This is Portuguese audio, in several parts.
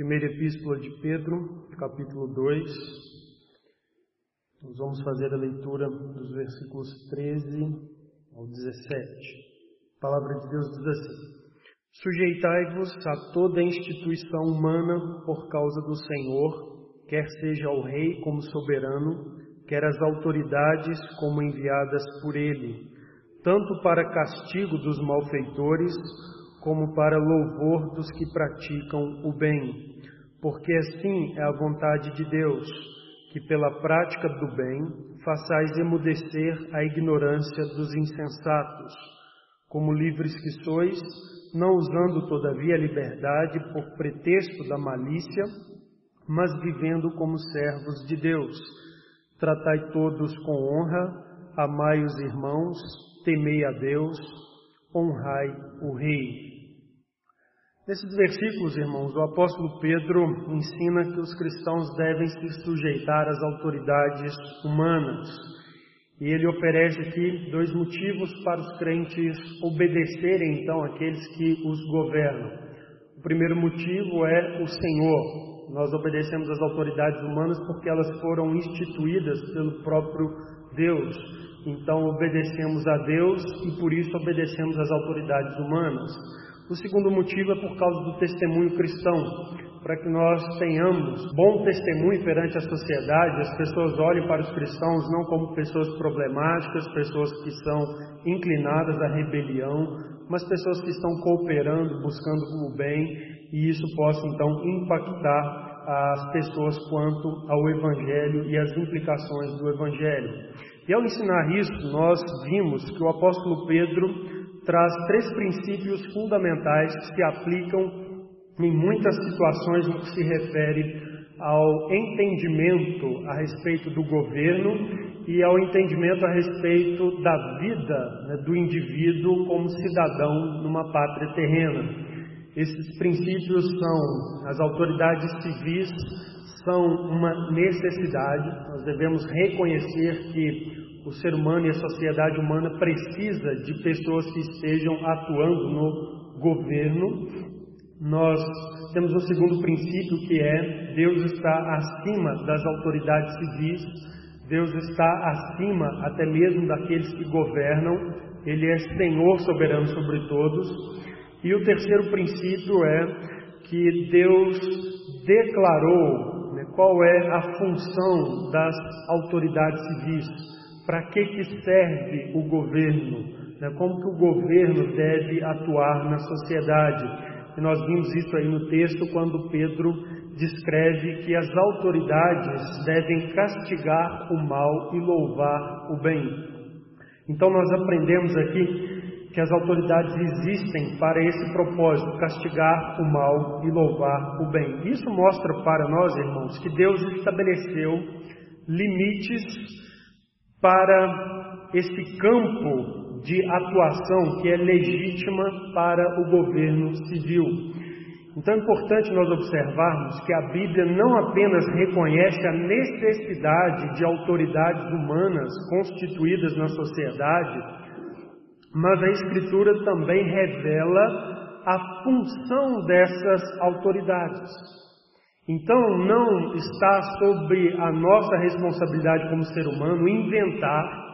Primeira Epístola de Pedro, capítulo 2. Nós vamos fazer a leitura dos versículos 13 ao 17. A palavra de Deus diz assim: Sujeitai-vos a toda instituição humana por causa do Senhor, quer seja o rei como soberano, quer as autoridades como enviadas por ele, tanto para castigo dos malfeitores, como para louvor dos que praticam o bem porque assim é a vontade de Deus, que pela prática do bem façais emudecer a ignorância dos insensatos, como livres que sois, não usando todavia a liberdade por pretexto da malícia, mas vivendo como servos de Deus. Tratai todos com honra, amai os irmãos, temei a Deus, honrai o Rei. Nesses versículos, irmãos, o apóstolo Pedro ensina que os cristãos devem se sujeitar às autoridades humanas. E ele oferece aqui dois motivos para os crentes obedecerem, então, aqueles que os governam. O primeiro motivo é o Senhor. Nós obedecemos às autoridades humanas porque elas foram instituídas pelo próprio Deus. Então, obedecemos a Deus e por isso obedecemos às autoridades humanas. O segundo motivo é por causa do testemunho cristão, para que nós tenhamos bom testemunho perante a sociedade, as pessoas olhem para os cristãos não como pessoas problemáticas, pessoas que são inclinadas à rebelião, mas pessoas que estão cooperando, buscando o bem, e isso possa então impactar as pessoas quanto ao Evangelho e as implicações do Evangelho. E ao ensinar isso, nós vimos que o apóstolo Pedro traz três princípios fundamentais que se aplicam em muitas situações no que se refere ao entendimento a respeito do governo e ao entendimento a respeito da vida né, do indivíduo como cidadão numa pátria terrena. Esses princípios são as autoridades civis são uma necessidade, nós devemos reconhecer que o ser humano e a sociedade humana precisa de pessoas que estejam atuando no governo. Nós temos um segundo princípio que é Deus está acima das autoridades civis, Deus está acima até mesmo daqueles que governam, Ele é Senhor soberano sobre todos. E o terceiro princípio é que Deus declarou né, qual é a função das autoridades civis para que, que serve o governo, né? como que o governo deve atuar na sociedade. E nós vimos isso aí no texto quando Pedro descreve que as autoridades devem castigar o mal e louvar o bem. Então nós aprendemos aqui que as autoridades existem para esse propósito, castigar o mal e louvar o bem. Isso mostra para nós, irmãos, que Deus estabeleceu limites para esse campo de atuação que é legítima para o governo civil. Então é importante nós observarmos que a Bíblia não apenas reconhece a necessidade de autoridades humanas constituídas na sociedade, mas a Escritura também revela a função dessas autoridades. Então, não está sobre a nossa responsabilidade como ser humano inventar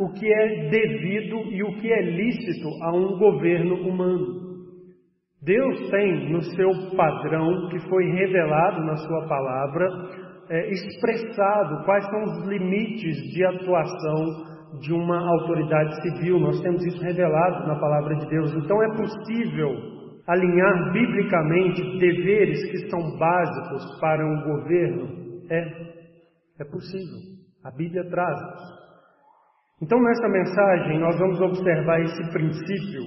o que é devido e o que é lícito a um governo humano. Deus tem no seu padrão, que foi revelado na Sua palavra, é, expressado quais são os limites de atuação de uma autoridade civil. Nós temos isso revelado na palavra de Deus. Então é possível alinhar biblicamente deveres que são básicos para um governo? É, é possível. A Bíblia traz. Então, nessa mensagem, nós vamos observar esse princípio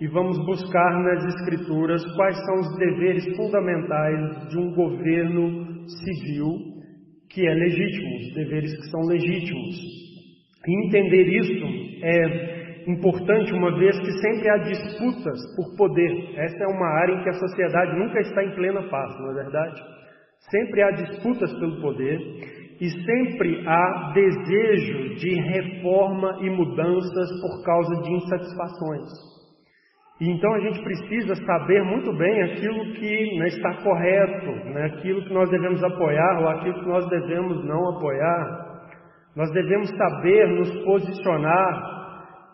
e vamos buscar nas Escrituras quais são os deveres fundamentais de um governo civil que é legítimo, os deveres que são legítimos. E entender isso é importante, uma vez que sempre há disputas por poder. Essa é uma área em que a sociedade nunca está em plena paz, não é verdade? Sempre há disputas pelo poder e sempre há desejo de reforma e mudanças por causa de insatisfações. E então a gente precisa saber muito bem aquilo que né, está correto, né, aquilo que nós devemos apoiar ou aquilo que nós devemos não apoiar. Nós devemos saber nos posicionar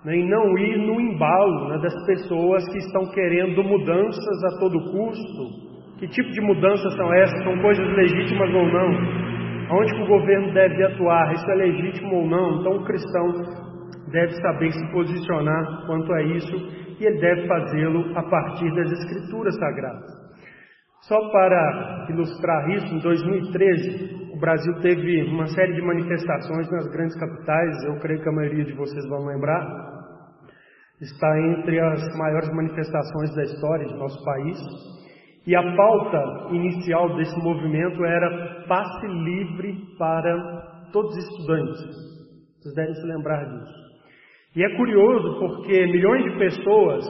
né, e não ir no embalo né, das pessoas que estão querendo mudanças a todo custo. Que tipo de mudanças são essas? São coisas legítimas ou não? Onde o governo deve atuar? Isso é legítimo ou não? Então o cristão deve saber se posicionar quanto a isso e ele deve fazê-lo a partir das Escrituras Sagradas. Só para ilustrar isso, em 2013, o Brasil teve uma série de manifestações nas grandes capitais, eu creio que a maioria de vocês vão lembrar. Está entre as maiores manifestações da história de nosso país. E a pauta inicial desse movimento era passe livre para todos os estudantes. Vocês devem se lembrar disso. E é curioso porque milhões de pessoas,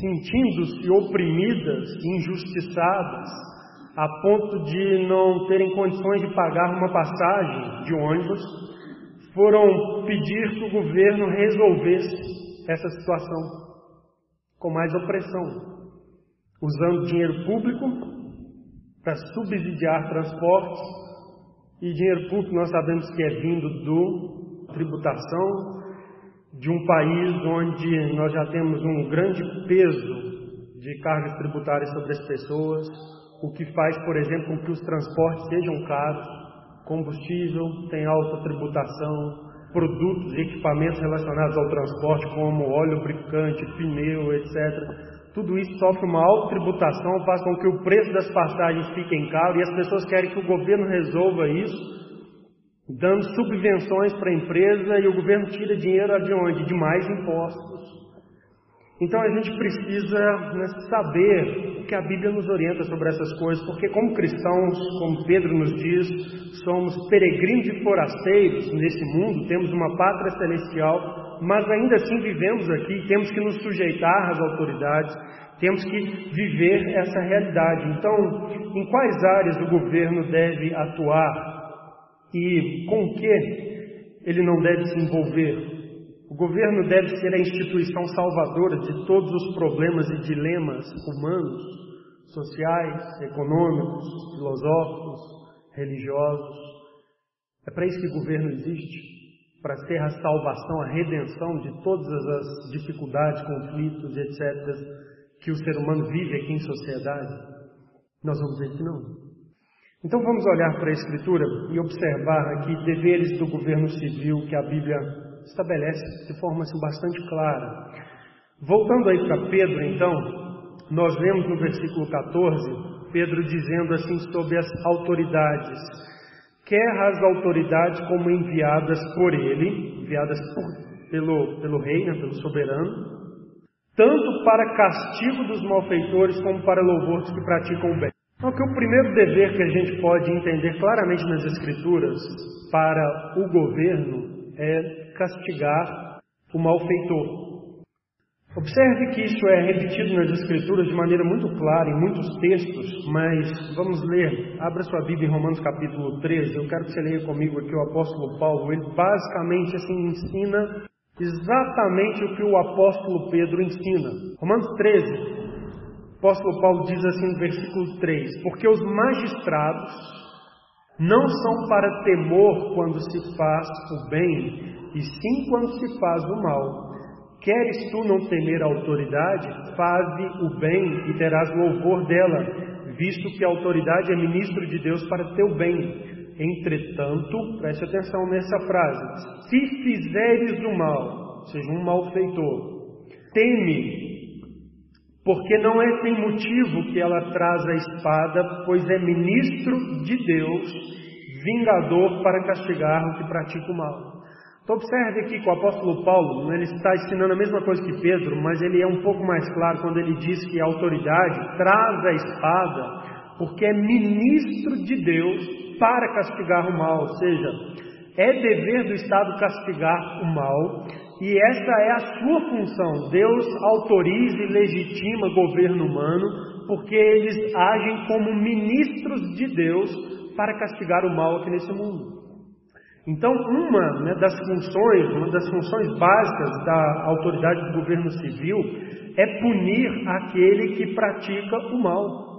sentindo-se oprimidas, injustiçadas, a ponto de não terem condições de pagar uma passagem de ônibus, foram pedir que o governo resolvesse essa situação com mais opressão, usando dinheiro público para subsidiar transportes, e dinheiro público nós sabemos que é vindo do tributação, de um país onde nós já temos um grande peso de cargas tributárias sobre as pessoas, o que faz, por exemplo, com que os transportes sejam caros, combustível tem alta tributação, produtos e equipamentos relacionados ao transporte, como óleo lubrificante, pneu, etc. Tudo isso sofre uma alta tributação, faz com que o preço das passagens fiquem caro e as pessoas querem que o governo resolva isso dando subvenções para a empresa e o governo tira dinheiro de onde? De mais impostos. Então a gente precisa né, saber o que a Bíblia nos orienta sobre essas coisas, porque como cristãos, como Pedro nos diz, somos peregrinos e forasteiros nesse mundo, temos uma pátria celestial, mas ainda assim vivemos aqui, temos que nos sujeitar às autoridades, temos que viver essa realidade. Então, em quais áreas o governo deve atuar? e com o que ele não deve se envolver. O governo deve ser a instituição salvadora de todos os problemas e dilemas humanos, sociais, econômicos, filosóficos, religiosos. É para isso que o governo existe para ser a salvação, a redenção de todas as dificuldades, conflitos, etc., que o ser humano vive aqui em sociedade? Nós vamos ver que não. Então vamos olhar para a Escritura e observar aqui deveres do governo civil que a Bíblia estabelece de forma assim, bastante clara. Voltando aí para Pedro, então, nós vemos no versículo 14, Pedro dizendo assim sobre as autoridades. Quer as autoridades como enviadas por ele, enviadas por, pelo, pelo rei, né, pelo soberano, tanto para castigo dos malfeitores como para louvor dos que praticam o bem. Então, que o primeiro dever que a gente pode entender claramente nas Escrituras para o governo é castigar o malfeitor. Observe que isso é repetido nas Escrituras de maneira muito clara em muitos textos, mas vamos ler. Abra sua Bíblia em Romanos capítulo 13. Eu quero que você leia comigo aqui o apóstolo Paulo. Ele basicamente assim ensina exatamente o que o apóstolo Pedro ensina. Romanos 13, apóstolo Paulo diz assim no versículo 3: Porque os magistrados não são para temor quando se faz o bem, e sim quando se faz o mal. Queres tu não temer a autoridade? Faze o bem e terás louvor dela, visto que a autoridade é ministro de Deus para teu bem. Entretanto, preste atenção nessa frase: se fizeres o mal, seja um malfeitor, teme porque não é sem motivo que ela traz a espada, pois é ministro de Deus, vingador para castigar o que pratica o mal. Então observe aqui que o apóstolo Paulo, ele está ensinando a mesma coisa que Pedro, mas ele é um pouco mais claro quando ele diz que a autoridade traz a espada, porque é ministro de Deus para castigar o mal, ou seja, é dever do Estado castigar o mal, e essa é a sua função. Deus autoriza e legitima governo humano, porque eles agem como ministros de Deus para castigar o mal aqui nesse mundo. Então, uma né, das funções, uma das funções básicas da autoridade do governo civil é punir aquele que pratica o mal.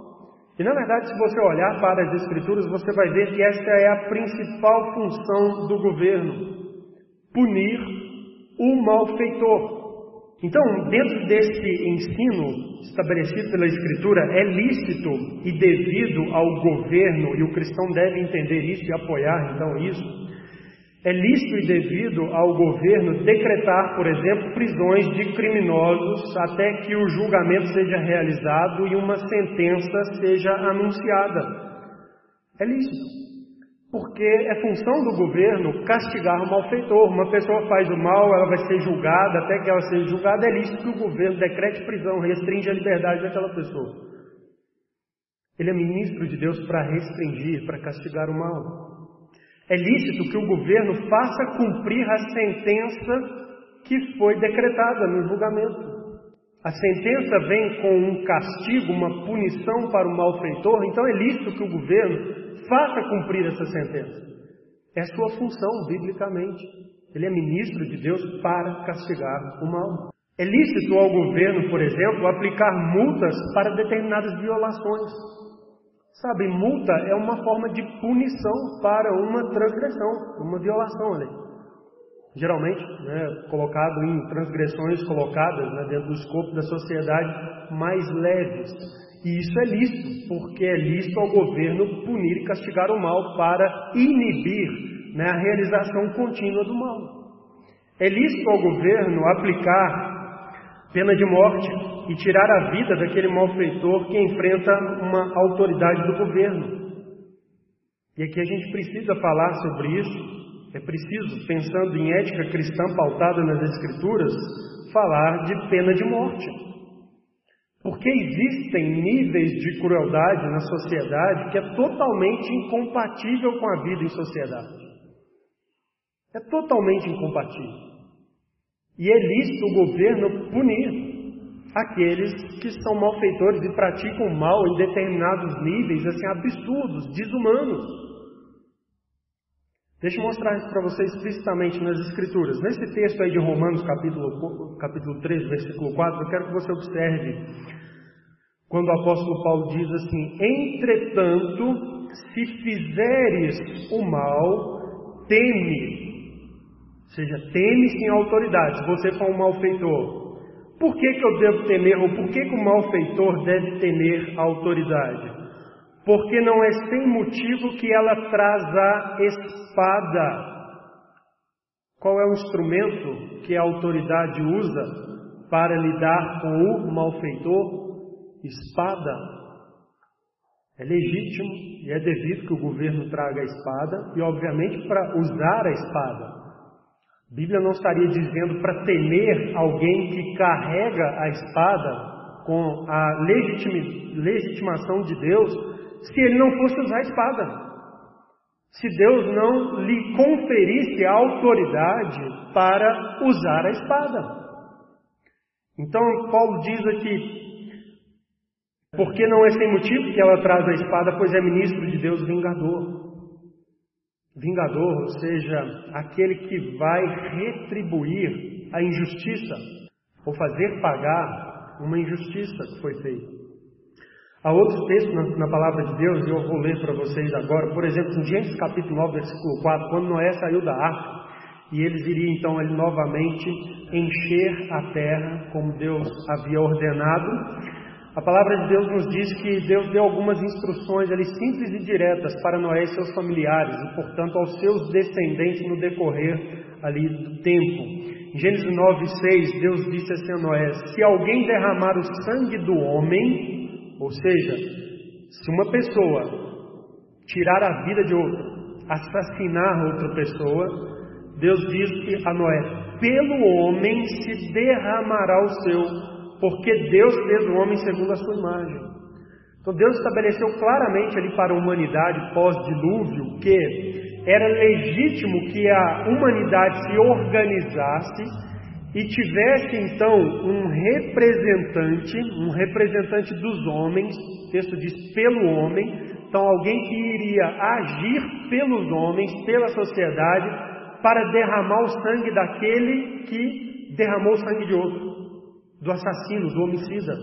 E na verdade, se você olhar para as Escrituras, você vai ver que esta é a principal função do governo: punir o malfeitor. Então, dentro desse ensino estabelecido pela Escritura, é lícito e devido ao governo, e o cristão deve entender isso e apoiar então isso, é lícito e devido ao governo decretar, por exemplo, prisões de criminosos até que o julgamento seja realizado e uma sentença seja anunciada. É lícito. Porque é função do governo castigar o malfeitor. Uma pessoa faz o mal, ela vai ser julgada, até que ela seja julgada, é lícito que o governo decrete prisão, restringe a liberdade daquela pessoa. Ele é ministro de Deus para restringir, para castigar o mal. É lícito que o governo faça cumprir a sentença que foi decretada no julgamento. A sentença vem com um castigo, uma punição para o malfeitor, então é lícito que o governo faça cumprir essa sentença. É sua função, biblicamente. Ele é ministro de Deus para castigar o mal. É lícito ao governo, por exemplo, aplicar multas para determinadas violações. Sabe, multa é uma forma de punição para uma transgressão, uma violação ali. Geralmente, né, colocado em transgressões colocadas né, dentro do escopo da sociedade mais leves. E isso é lícito, porque é lícito ao governo punir e castigar o mal para inibir né, a realização contínua do mal. É lícito ao governo aplicar pena de morte e tirar a vida daquele malfeitor que enfrenta uma autoridade do governo. E aqui a gente precisa falar sobre isso. É preciso, pensando em ética cristã pautada nas Escrituras, falar de pena de morte. Porque existem níveis de crueldade na sociedade que é totalmente incompatível com a vida em sociedade. É totalmente incompatível. E é lícito o governo punir aqueles que são malfeitores e praticam mal em determinados níveis, assim, absurdos, desumanos. Deixa eu mostrar isso para vocês explicitamente nas Escrituras. Nesse texto aí de Romanos, capítulo, capítulo 3, versículo 4, eu quero que você observe quando o apóstolo Paulo diz assim: Entretanto, se fizeres o mal, teme. Seja, teme sem autoridade. Se você for um malfeitor, por que, que eu devo temer, ou por que, que o malfeitor deve temer a autoridade? Porque não é sem motivo que ela traz a espada. Qual é o instrumento que a autoridade usa para lidar com o malfeitor? Espada. É legítimo e é devido que o governo traga a espada, e obviamente para usar a espada. A Bíblia não estaria dizendo para temer alguém que carrega a espada com a legitimação de Deus, se ele não fosse usar a espada. Se Deus não lhe conferisse a autoridade para usar a espada. Então, Paulo diz aqui: porque não é sem motivo que ela traz a espada, pois é ministro de Deus vingador. Vingador, ou seja, aquele que vai retribuir a injustiça ou fazer pagar uma injustiça que foi feita. Há outros textos na, na palavra de Deus, e eu vou ler para vocês agora, por exemplo, em Gênesis capítulo 9, versículo 4, quando Noé saiu da arca, e eles iriam então ali novamente encher a terra como Deus havia ordenado, a palavra de Deus nos diz que Deus deu algumas instruções ali simples e diretas para Noé e seus familiares e, portanto, aos seus descendentes no decorrer ali do tempo. Em Gênesis 9, 6, Deus disse assim a Noé: Se alguém derramar o sangue do homem, ou seja, se uma pessoa tirar a vida de outra, assassinar outra pessoa, Deus disse a Noé: Pelo homem se derramará o seu porque Deus fez o homem segundo a sua imagem. Então Deus estabeleceu claramente ali para a humanidade pós-dilúvio que era legítimo que a humanidade se organizasse e tivesse então um representante, um representante dos homens, o texto diz pelo homem, Então, alguém que iria agir pelos homens, pela sociedade, para derramar o sangue daquele que derramou o sangue de outro, do assassino, do homicida.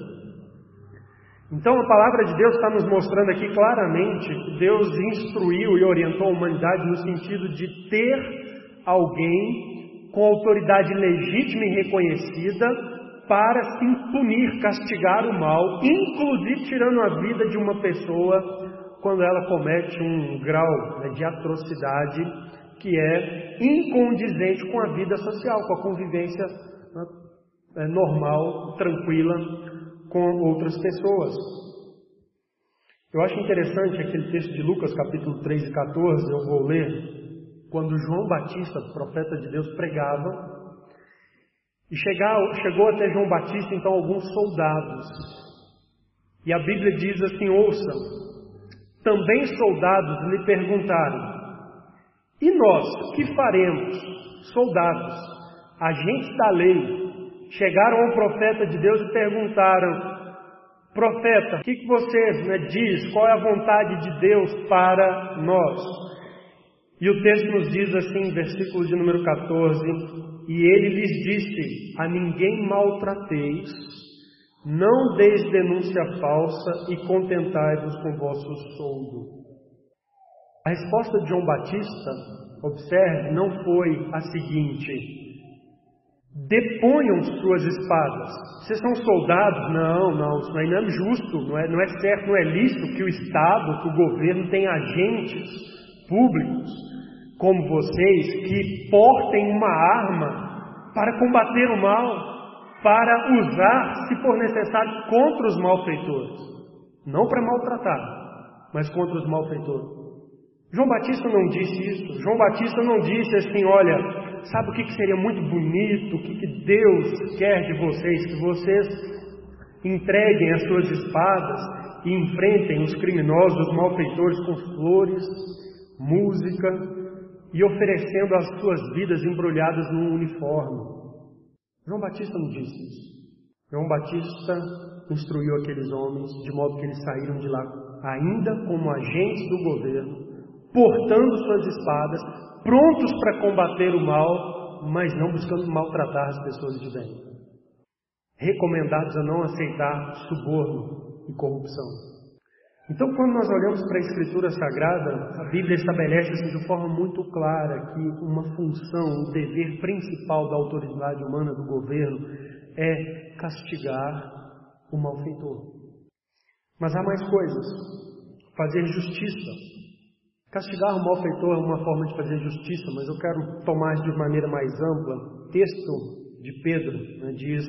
Então a palavra de Deus está nos mostrando aqui claramente Deus instruiu e orientou a humanidade no sentido de ter alguém com autoridade legítima e reconhecida para se punir, castigar o mal, inclusive tirando a vida de uma pessoa quando ela comete um grau né, de atrocidade que é incondizente com a vida social, com a convivência né, normal, tranquila com outras pessoas. Eu acho interessante aquele texto de Lucas, capítulo 3 e 14, eu vou ler, quando João Batista, profeta de Deus, pregava, e chegar, chegou até João Batista, então, alguns soldados. E a Bíblia diz assim: ouçam, também soldados lhe perguntaram: E nós, que faremos? Soldados, agentes da lei, chegaram ao profeta de Deus e perguntaram: Profeta, o que, que você né, diz? Qual é a vontade de Deus para nós? E o texto nos diz assim, versículo de número 14: E ele lhes disse: A ninguém maltrateis, não deis denúncia falsa e contentai-vos com vosso soldo. A resposta de João Batista, observe, não foi a seguinte: deponham suas espadas. Vocês são soldados? Não, não, isso aí não é justo, não é, não é certo, não é lícito que o Estado, que o governo tenha agentes públicos como vocês que portem uma arma para combater o mal, para usar, se for necessário, contra os malfeitores. Não para maltratar, mas contra os malfeitores. João Batista não disse isso. João Batista não disse assim: olha, sabe o que, seria muito bonito, o que, que Deus quer de vocês? Que vocês entreguem as suas espadas e enfrentem os criminosos, os malfeitores com flores, música e oferecendo as suas vidas embrulhadas num uniforme. João Batista não disse isso. João Batista instruiu aqueles homens de modo que eles saíram de lá ainda como agentes do governo, portando suas espadas, prontos para combater o mal, mas não buscando maltratar as pessoas de bem. Recomendados a não aceitar suborno e corrupção. Então, quando nós olhamos para a Escritura Sagrada, a Bíblia estabelece assim, de forma muito clara que uma função, o dever principal da autoridade humana do governo é castigar o malfeitor. Mas há mais coisas. Fazer justiça, Castigar o malfeitor é uma forma de fazer justiça, mas eu quero tomar de maneira mais ampla. Texto de Pedro né, diz: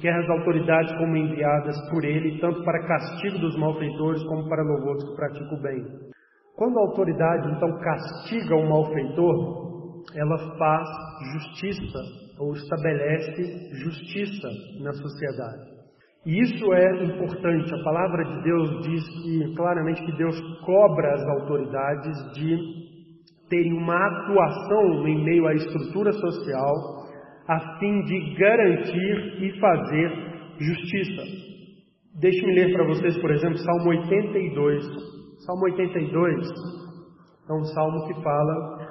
Quer as autoridades como enviadas por ele, tanto para castigo dos malfeitores como para louvor dos que praticam o bem. Quando a autoridade então castiga o malfeitor, ela faz justiça ou estabelece justiça na sociedade. E isso é importante. A palavra de Deus diz que claramente que Deus cobra as autoridades de terem uma atuação em meio à estrutura social a fim de garantir e fazer justiça. Deixe-me ler para vocês, por exemplo, Salmo 82. Salmo 82 é um salmo que fala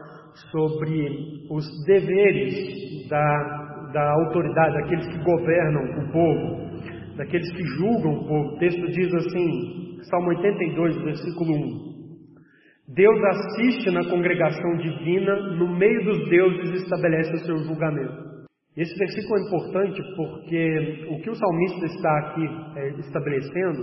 sobre os deveres da, da autoridade, daqueles que governam o povo daqueles que julgam o povo. O texto diz assim, Salmo 82, versículo 1. Deus assiste na congregação divina, no meio dos deuses estabelece o seu julgamento. Esse versículo é importante porque o que o salmista está aqui é, estabelecendo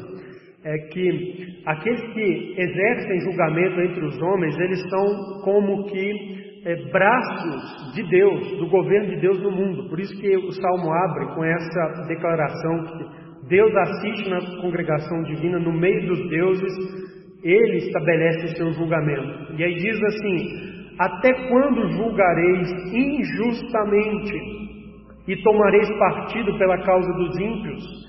é que aqueles que exercem julgamento entre os homens, eles são como que é, braços de Deus, do governo de Deus no mundo. Por isso que o salmo abre com essa declaração que Deus assiste na congregação divina, no meio dos deuses, ele estabelece o seu julgamento. E aí diz assim: Até quando julgareis injustamente e tomareis partido pela causa dos ímpios?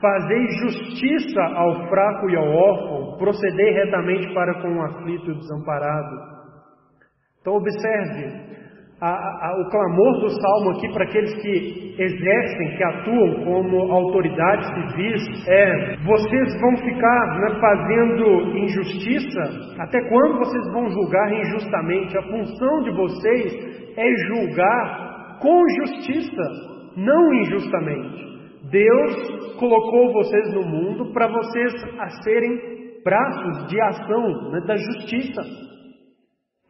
Fazeis justiça ao fraco e ao órfão, procedei retamente para com o aflito e o desamparado. Então, observe: a, a, o clamor do salmo aqui para aqueles que exercem, que atuam como autoridades civis é: vocês vão ficar né, fazendo injustiça? Até quando vocês vão julgar injustamente? A função de vocês é julgar com justiça, não injustamente. Deus colocou vocês no mundo para vocês serem braços de ação né, da justiça.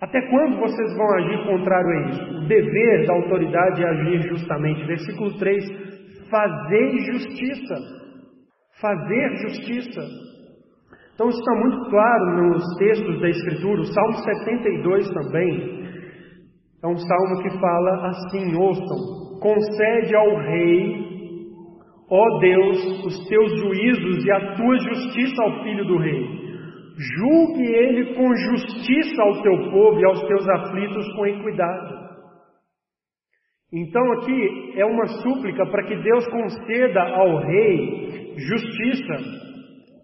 Até quando vocês vão agir contrário a isso? O dever da autoridade é agir justamente. Versículo 3: fazer justiça. Fazer justiça. Então isso está muito claro nos textos da Escritura. O Salmo 72 também é um salmo que fala assim: ouçam, concede ao rei Ó Deus, os teus juízos e a tua justiça ao filho do rei. Julgue ele com justiça ao teu povo e aos teus aflitos com equidade. Então aqui é uma súplica para que Deus conceda ao rei justiça,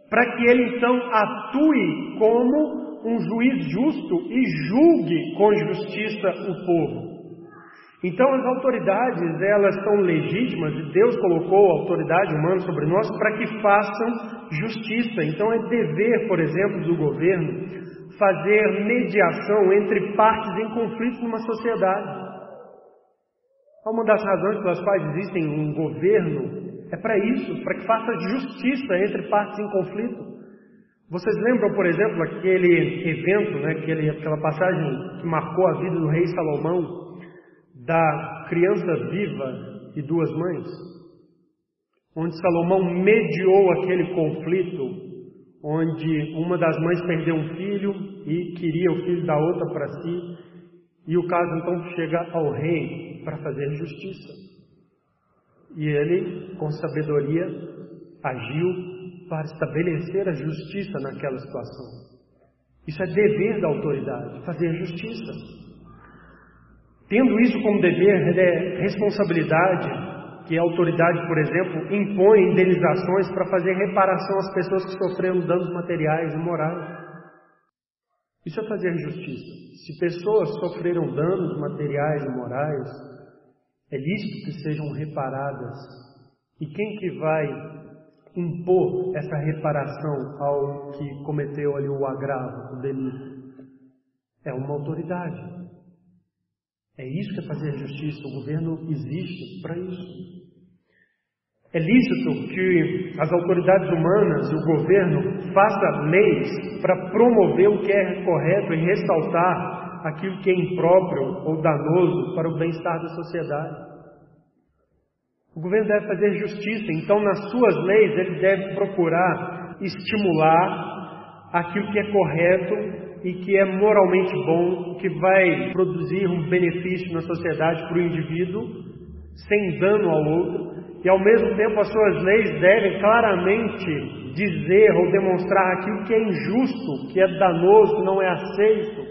para que ele então atue como um juiz justo e julgue com justiça o povo. Então as autoridades, elas são legítimas e Deus colocou a autoridade humana sobre nós para que façam justiça. Então é dever, por exemplo, do governo fazer mediação entre partes em conflito numa sociedade. Uma das razões pelas quais existem um governo é para isso, para que faça justiça entre partes em conflito. Vocês lembram, por exemplo, aquele evento, né, aquele, aquela passagem que marcou a vida do rei Salomão, da criança viva e duas mães, onde Salomão mediou aquele conflito, onde uma das mães perdeu um filho e queria o filho da outra para si, e o caso então chega ao rei para fazer justiça. E ele, com sabedoria, agiu para estabelecer a justiça naquela situação. Isso é dever da autoridade, fazer justiça. Tendo isso como dever, é responsabilidade que a autoridade, por exemplo, impõe indenizações para fazer reparação às pessoas que sofreram danos materiais e morais. Isso é fazer justiça. Se pessoas sofreram danos materiais e morais, é lícito que sejam reparadas. E quem que vai impor essa reparação ao que cometeu ali o agravo, o delito? É uma autoridade. É isso que é fazer justiça. O governo existe para isso. É lícito que as autoridades humanas e o governo façam leis para promover o que é correto e ressaltar aquilo que é impróprio ou danoso para o bem-estar da sociedade. O governo deve fazer justiça, então nas suas leis ele deve procurar estimular aquilo que é correto e que é moralmente bom, que vai produzir um benefício na sociedade para o indivíduo, sem dano ao outro, e ao mesmo tempo as suas leis devem claramente dizer ou demonstrar aquilo que é injusto, que é danoso, que não é aceito,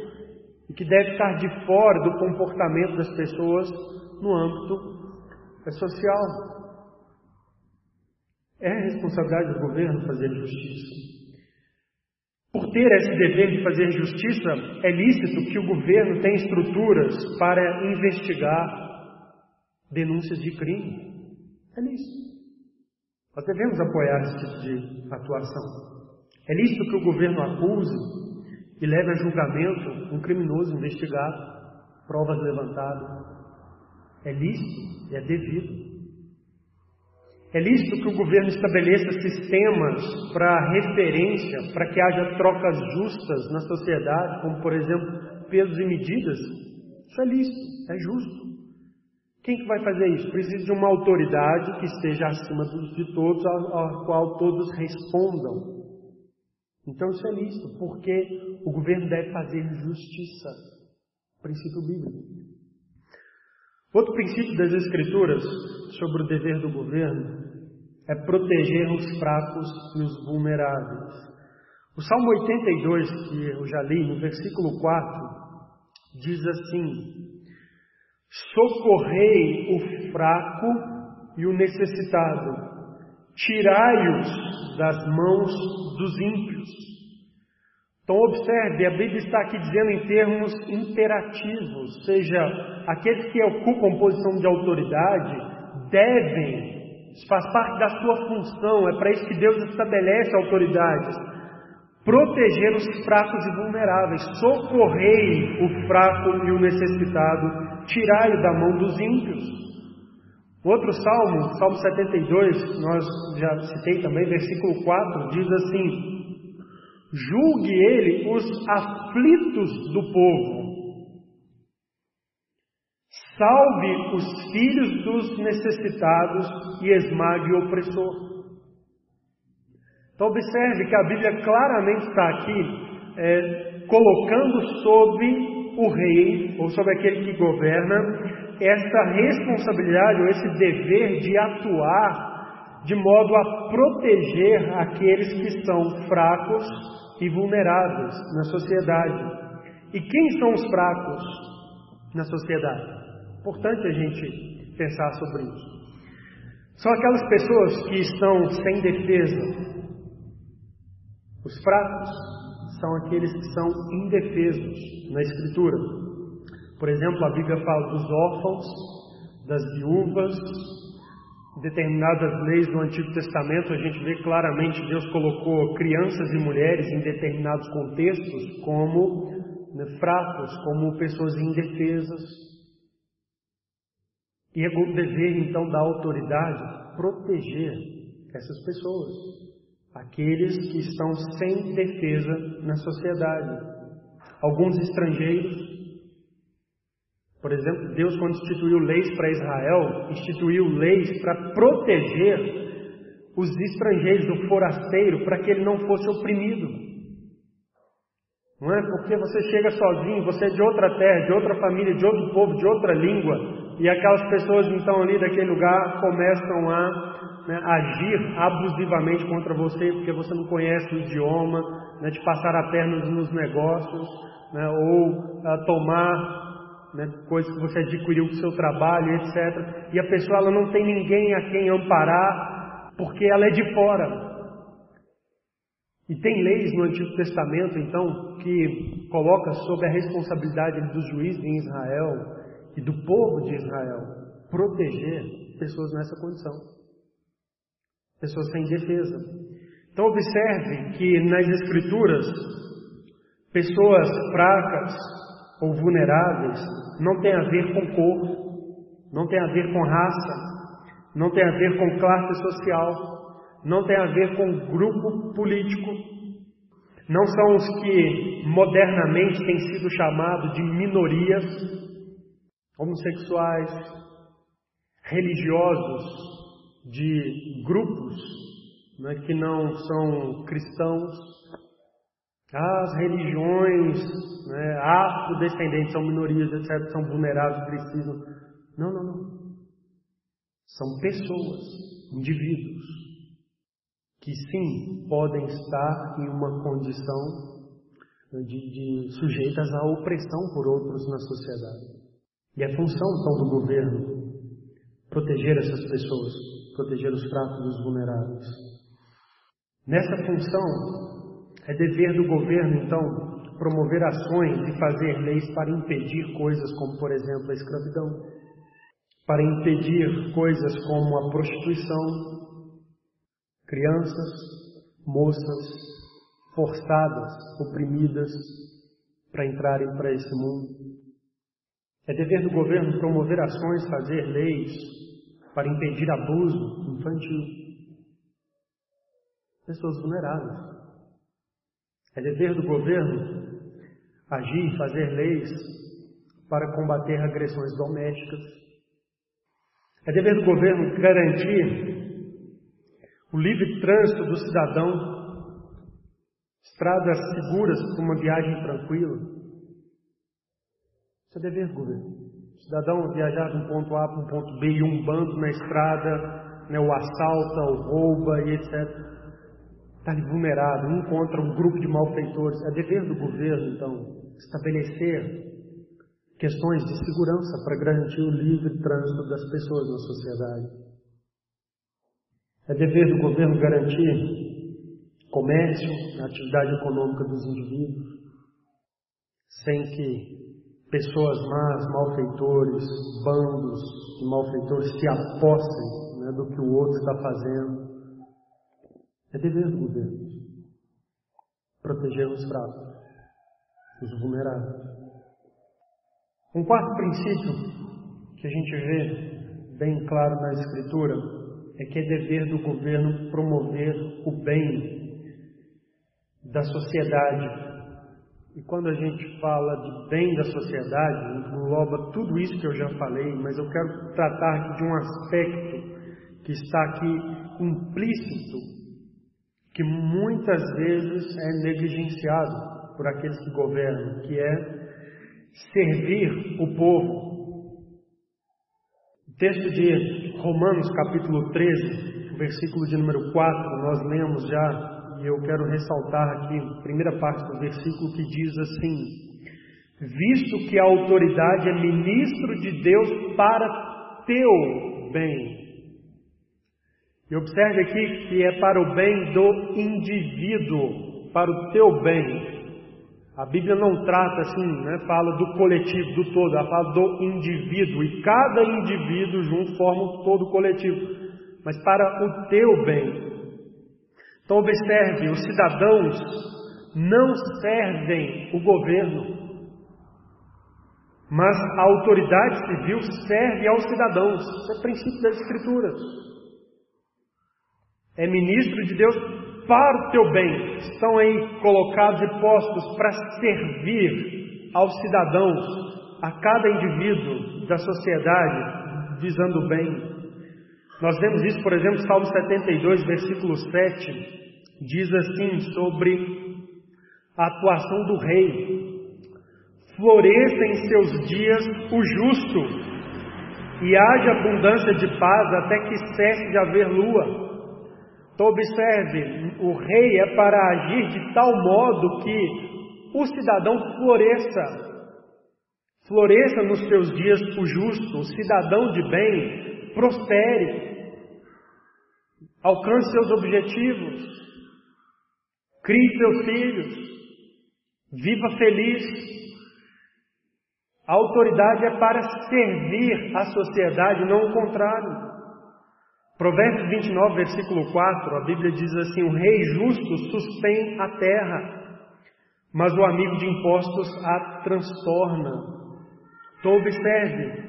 e que deve estar de fora do comportamento das pessoas no âmbito social. É responsabilidade do governo fazer justiça. Por ter esse dever de fazer justiça, é lícito que o governo tenha estruturas para investigar denúncias de crime. É lícito. Nós devemos apoiar esse tipo de atuação. É lícito que o governo acuse e leve a julgamento um criminoso investigado, provas levantadas. É lícito e é devido. É lícito que o governo estabeleça sistemas para referência, para que haja trocas justas na sociedade, como por exemplo pesos e medidas. Isso é lícito, é justo. Quem que vai fazer isso? Precisa de uma autoridade que esteja acima de todos, a qual todos respondam. Então isso é lícito, porque o governo deve fazer justiça. Princípio bíblico. Outro princípio das Escrituras sobre o dever do governo é proteger os fracos e os vulneráveis. O Salmo 82, que eu já li, no versículo 4, diz assim: Socorrei o fraco e o necessitado, tirai-os das mãos dos ímpios. Então, observe, a Bíblia está aqui dizendo em termos imperativos, ou seja, aqueles que ocupam posição de autoridade devem, isso faz parte da sua função, é para isso que Deus estabelece autoridades, proteger os fracos e vulneráveis, socorrei o fraco e o necessitado, tirai-o da mão dos ímpios. Outro salmo, Salmo 72, nós já citei também, versículo 4, diz assim: julgue ele os aflitos do povo, salve os filhos dos necessitados e esmague o opressor. Então, observe que a Bíblia claramente está aqui é, colocando sobre o rei, ou sobre aquele que governa, essa responsabilidade ou esse dever de atuar de modo a proteger aqueles que são fracos e vulneráveis na sociedade. E quem são os fracos na sociedade? Importante a gente pensar sobre isso. São aquelas pessoas que estão sem defesa. Os fracos são aqueles que são indefesos na Escritura. Por exemplo, a Bíblia fala dos órfãos, das viúvas, determinadas leis do Antigo Testamento, a gente vê claramente Deus colocou crianças e mulheres em determinados contextos como né, fracos, como pessoas indefesas. E é o dever então da autoridade proteger essas pessoas, aqueles que estão sem defesa na sociedade. Alguns estrangeiros por exemplo, Deus, quando instituiu leis para Israel, instituiu leis para proteger os estrangeiros, o forasteiro, para que ele não fosse oprimido. Não é porque você chega sozinho, você é de outra terra, de outra família, de outro povo, de outra língua, e aquelas pessoas então ali daquele lugar começam a né, agir abusivamente contra você, porque você não conhece o idioma, né, de passar a perna nos negócios, né, ou a tomar né, coisas que você adquiriu com o seu trabalho, etc. E a pessoa ela não tem ninguém a quem amparar, porque ela é de fora. E tem leis no Antigo Testamento, então, que coloca sob a responsabilidade dos juízes em Israel e do povo de Israel proteger pessoas nessa condição. Pessoas sem defesa. Então observe que nas Escrituras, pessoas fracas, ou vulneráveis não tem a ver com cor, não tem a ver com raça, não tem a ver com classe social, não tem a ver com grupo político. Não são os que modernamente têm sido chamados de minorias, homossexuais, religiosos, de grupos né, que não são cristãos, as religiões né, afrodescendentes são minorias, etc., são vulneráveis, precisam. Não, não, não. São pessoas, indivíduos, que sim podem estar em uma condição de, de sujeitas à opressão por outros na sociedade. E é função então do governo proteger essas pessoas, proteger os fracos e os vulneráveis. Nessa função, é dever do governo, então, promover ações e fazer leis para impedir coisas como, por exemplo, a escravidão, para impedir coisas como a prostituição, crianças, moças forçadas, oprimidas para entrarem para esse mundo. É dever do governo promover ações, fazer leis para impedir abuso infantil. Pessoas vulneráveis. É dever do governo agir, fazer leis para combater agressões domésticas. É dever do governo garantir o livre trânsito do cidadão, estradas seguras para uma viagem tranquila. Isso é dever do governo. Cidadão viajar de um ponto A para um ponto B e um bando na estrada, né, o assalta, o rouba e etc está ali vulnerável, encontra um grupo de malfeitores. É dever do governo, então, estabelecer questões de segurança para garantir o livre trânsito das pessoas na sociedade. É dever do governo garantir comércio, na atividade econômica dos indivíduos, sem que pessoas más, malfeitores, bandos de malfeitores se apossem né, do que o outro está fazendo. É dever do governo proteger os fracos, os vulneráveis. Um quarto princípio que a gente vê bem claro na Escritura é que é dever do governo promover o bem da sociedade e quando a gente fala de bem da sociedade, engloba tudo isso que eu já falei, mas eu quero tratar aqui de um aspecto que está aqui implícito, que muitas vezes é negligenciado por aqueles que governam, que é servir o povo. O texto de Romanos, capítulo 13, versículo de número 4, nós lemos já e eu quero ressaltar aqui, a primeira parte do versículo que diz assim: Visto que a autoridade é ministro de Deus para teu bem. E observe aqui que é para o bem do indivíduo, para o teu bem. A Bíblia não trata assim, né? fala do coletivo, do todo, ela fala do indivíduo, e cada indivíduo junto forma todo coletivo, mas para o teu bem. Então, observe: os cidadãos não servem o governo, mas a autoridade civil serve aos cidadãos. Isso é princípio das Escrituras. É ministro de Deus para o teu bem. Estão aí colocados e postos para servir aos cidadãos, a cada indivíduo da sociedade, visando o bem. Nós vemos isso, por exemplo, Salmo 72, versículo 7 diz assim sobre a atuação do rei: floresça em seus dias o justo, e haja abundância de paz até que cesse de haver lua. Então, observe: o rei é para agir de tal modo que o cidadão floresça. Floresça nos seus dias o justo, o cidadão de bem prospere, alcance seus objetivos, Crie seus filhos. Viva feliz. A autoridade é para servir a sociedade, não o contrário. Provérbios 29, versículo 4, a Bíblia diz assim: O rei justo sustém a terra, mas o amigo de impostos a transtorna. Então, observe: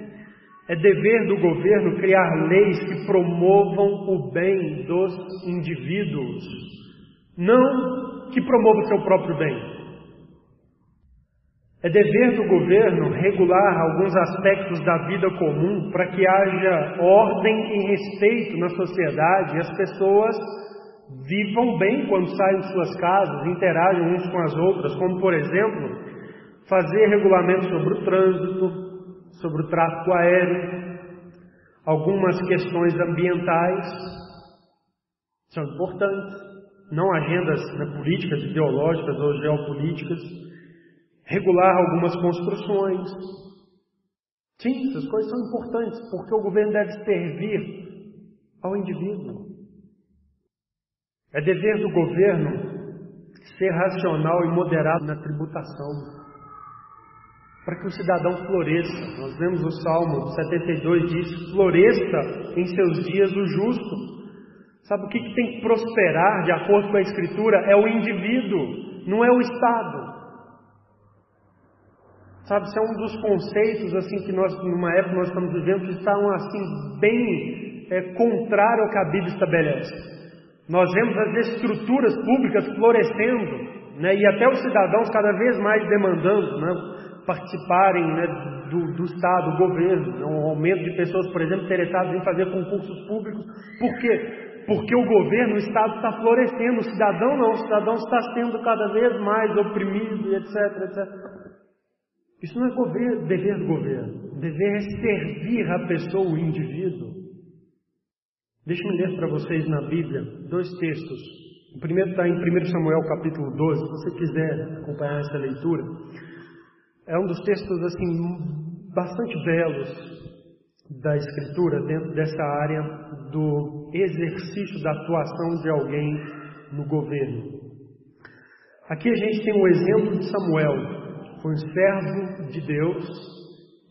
é dever do governo criar leis que promovam o bem dos indivíduos não que promova o seu próprio bem. É dever do governo regular alguns aspectos da vida comum para que haja ordem e respeito na sociedade e as pessoas vivam bem quando saem de suas casas, interagem uns com as outras, como por exemplo, fazer regulamentos sobre o trânsito, sobre o tráfego aéreo, algumas questões ambientais são importantes não agendas né, políticas, ideológicas ou geopolíticas, regular algumas construções. Sim, essas coisas são importantes, porque o governo deve servir ao indivíduo. É dever do governo ser racional e moderado na tributação, para que o cidadão floresça. Nós vemos o Salmo 72 diz: floresça em seus dias o justo, Sabe o que, que tem que prosperar de acordo com a Escritura? É o indivíduo, não é o Estado. Sabe, isso é um dos conceitos assim que nós, numa época nós estamos vivendo, que estão assim bem é, contrário ao que a Bíblia estabelece. Nós vemos as estruturas públicas florescendo, né, e até os cidadãos cada vez mais demandando né, participarem né, do, do, Estado, do governo, né, um aumento de pessoas, por exemplo, interessadas em fazer concursos públicos. Por quê? porque o governo, o Estado está florescendo, o cidadão não, o cidadão está sendo cada vez mais oprimido, etc, etc. Isso não é governo, dever do governo. Dever é servir a pessoa, o indivíduo. Deixe-me ler para vocês na Bíblia dois textos. O primeiro está em 1 Samuel capítulo 12, se você quiser acompanhar essa leitura. É um dos textos assim bastante belos da Escritura dentro dessa área do exercício da atuação de alguém no governo. Aqui a gente tem o exemplo de Samuel. Foi um servo de Deus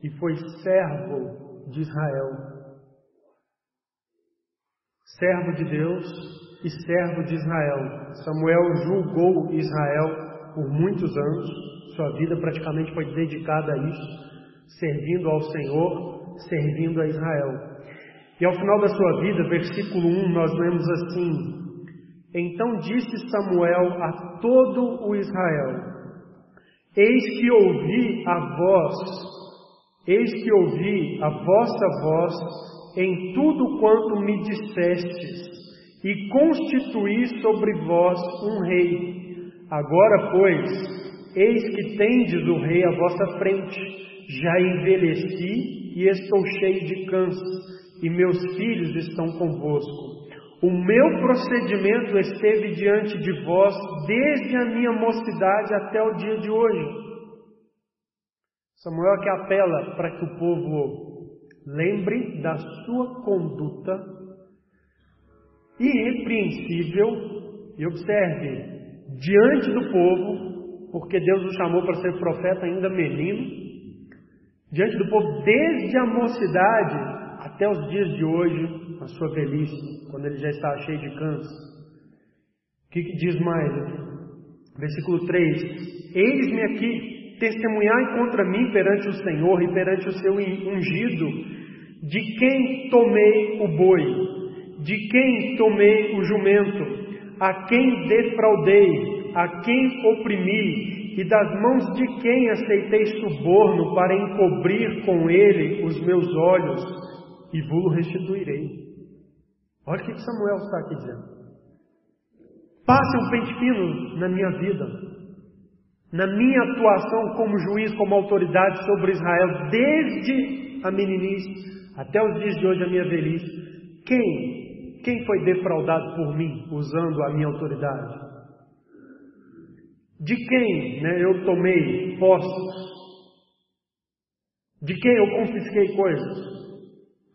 e foi servo de Israel. Servo de Deus e servo de Israel. Samuel julgou Israel por muitos anos, sua vida praticamente foi dedicada a isso, servindo ao Senhor, servindo a Israel. E ao final da sua vida, versículo 1, nós lemos assim: Então disse Samuel a todo o Israel: Eis que ouvi a voz, eis que ouvi a vossa voz em tudo quanto me dissestes, e constituí sobre vós um rei. Agora, pois, eis que tendes o rei à vossa frente. Já envelheci e estou cheio de câncer e meus filhos estão convosco. O meu procedimento esteve diante de vós desde a minha mocidade até o dia de hoje. Samuel que apela para que o povo lembre da sua conduta irrepreensível e observe, diante do povo, porque Deus o chamou para ser profeta ainda menino, diante do povo desde a mocidade até os dias de hoje, a sua velhice, quando ele já está cheio de câncer. O que, que diz mais? Versículo 3: Eis-me aqui, testemunhai contra mim perante o Senhor e perante o seu ungido, de quem tomei o boi, de quem tomei o jumento, a quem defraudei, a quem oprimi, e das mãos de quem aceitei suborno para encobrir com ele os meus olhos e vou restituirei. Olha o que Samuel está aqui dizendo. Passe um pente fino na minha vida, na minha atuação como juiz, como autoridade sobre Israel, desde a meninice até os dias de hoje, a minha velhice. Quem? Quem foi defraudado por mim, usando a minha autoridade? De quem né, eu tomei postos? De quem eu confisquei coisas?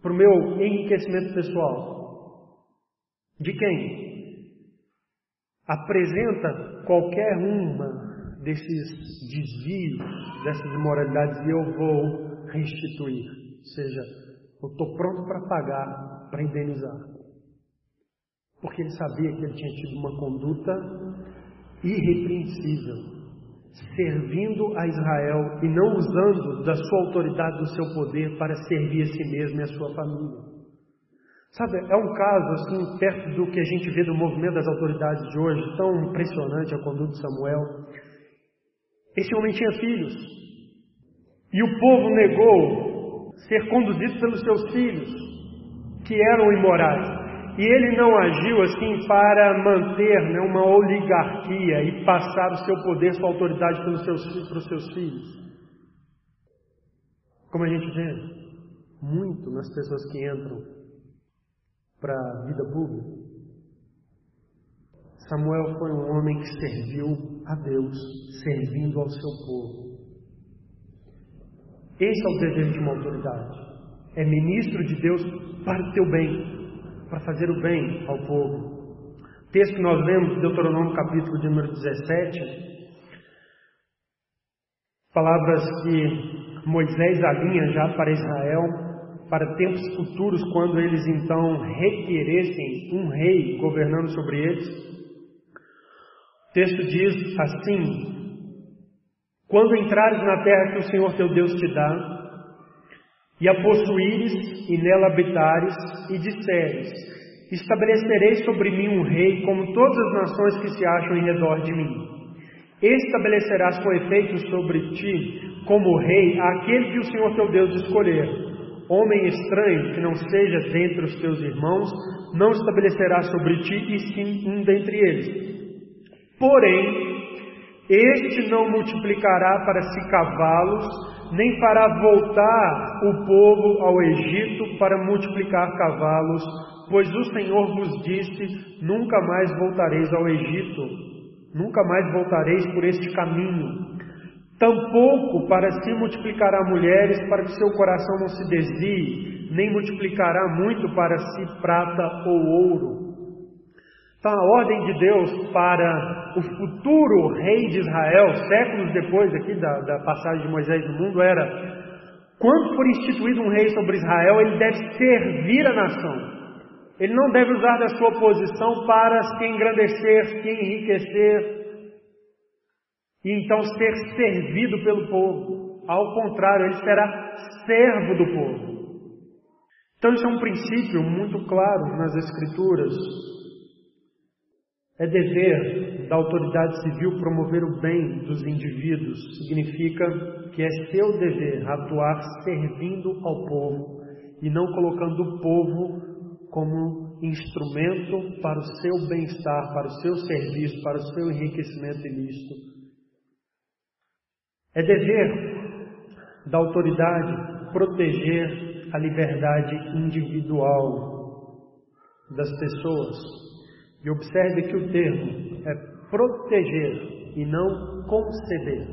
para o meu enriquecimento pessoal? De quem? Apresenta qualquer uma desses desvios, dessas imoralidades e eu vou restituir. Ou seja, eu estou pronto para pagar, para indenizar. Porque ele sabia que ele tinha tido uma conduta irrepreensível servindo a Israel e não usando da sua autoridade, do seu poder para servir a si mesmo e a sua família. Sabe, é um caso assim, perto do que a gente vê do movimento das autoridades de hoje, tão impressionante a conduta de Samuel. Esse homem tinha filhos. E o povo negou ser conduzido pelos seus filhos, que eram imorais. E ele não agiu assim para manter né, uma oligarquia e passar o seu poder, sua autoridade pelos seus, para os seus filhos. Como a gente vê muito nas pessoas que entram para a vida pública. Samuel foi um homem que serviu a Deus, servindo ao seu povo. Esse é o dever de uma autoridade. É ministro de Deus para o teu bem, para fazer o bem ao povo. O texto que nós lemos, Deuteronômio capítulo de número 17, palavras que Moisés alinha já para Israel, para tempos futuros, quando eles então requeressem um rei governando sobre eles. O texto diz assim: Quando entrares na terra que o Senhor teu Deus te dá, e a possuíres e nela habitares, e disseres: Estabelecerei sobre mim um rei, como todas as nações que se acham em redor de mim. Estabelecerás com efeito sobre ti, como rei, aquele que o Senhor teu Deus escolher. Homem estranho, que não seja dentre os teus irmãos, não estabelecerá sobre ti, e sim um dentre eles. Porém, este não multiplicará para si cavalos, nem fará voltar o povo ao Egito para multiplicar cavalos, pois o Senhor vos disse: nunca mais voltareis ao Egito, nunca mais voltareis por este caminho. Tampouco para si multiplicará mulheres, para que seu coração não se desvie, nem multiplicará muito para si prata ou ouro. Então, a ordem de Deus para o futuro rei de Israel, séculos depois aqui da, da passagem de Moisés no mundo, era: quando for instituído um rei sobre Israel, ele deve servir a nação. Ele não deve usar da sua posição para se engrandecer, se enriquecer e então ser servido pelo povo. Ao contrário, ele será servo do povo. Então, isso é um princípio muito claro nas Escrituras. É dever da autoridade civil promover o bem dos indivíduos. Significa que é seu dever atuar servindo ao povo e não colocando o povo como instrumento para o seu bem-estar, para o seu serviço, para o seu enriquecimento ilícito. É dever da autoridade proteger a liberdade individual das pessoas. E observe que o termo é proteger e não conceder.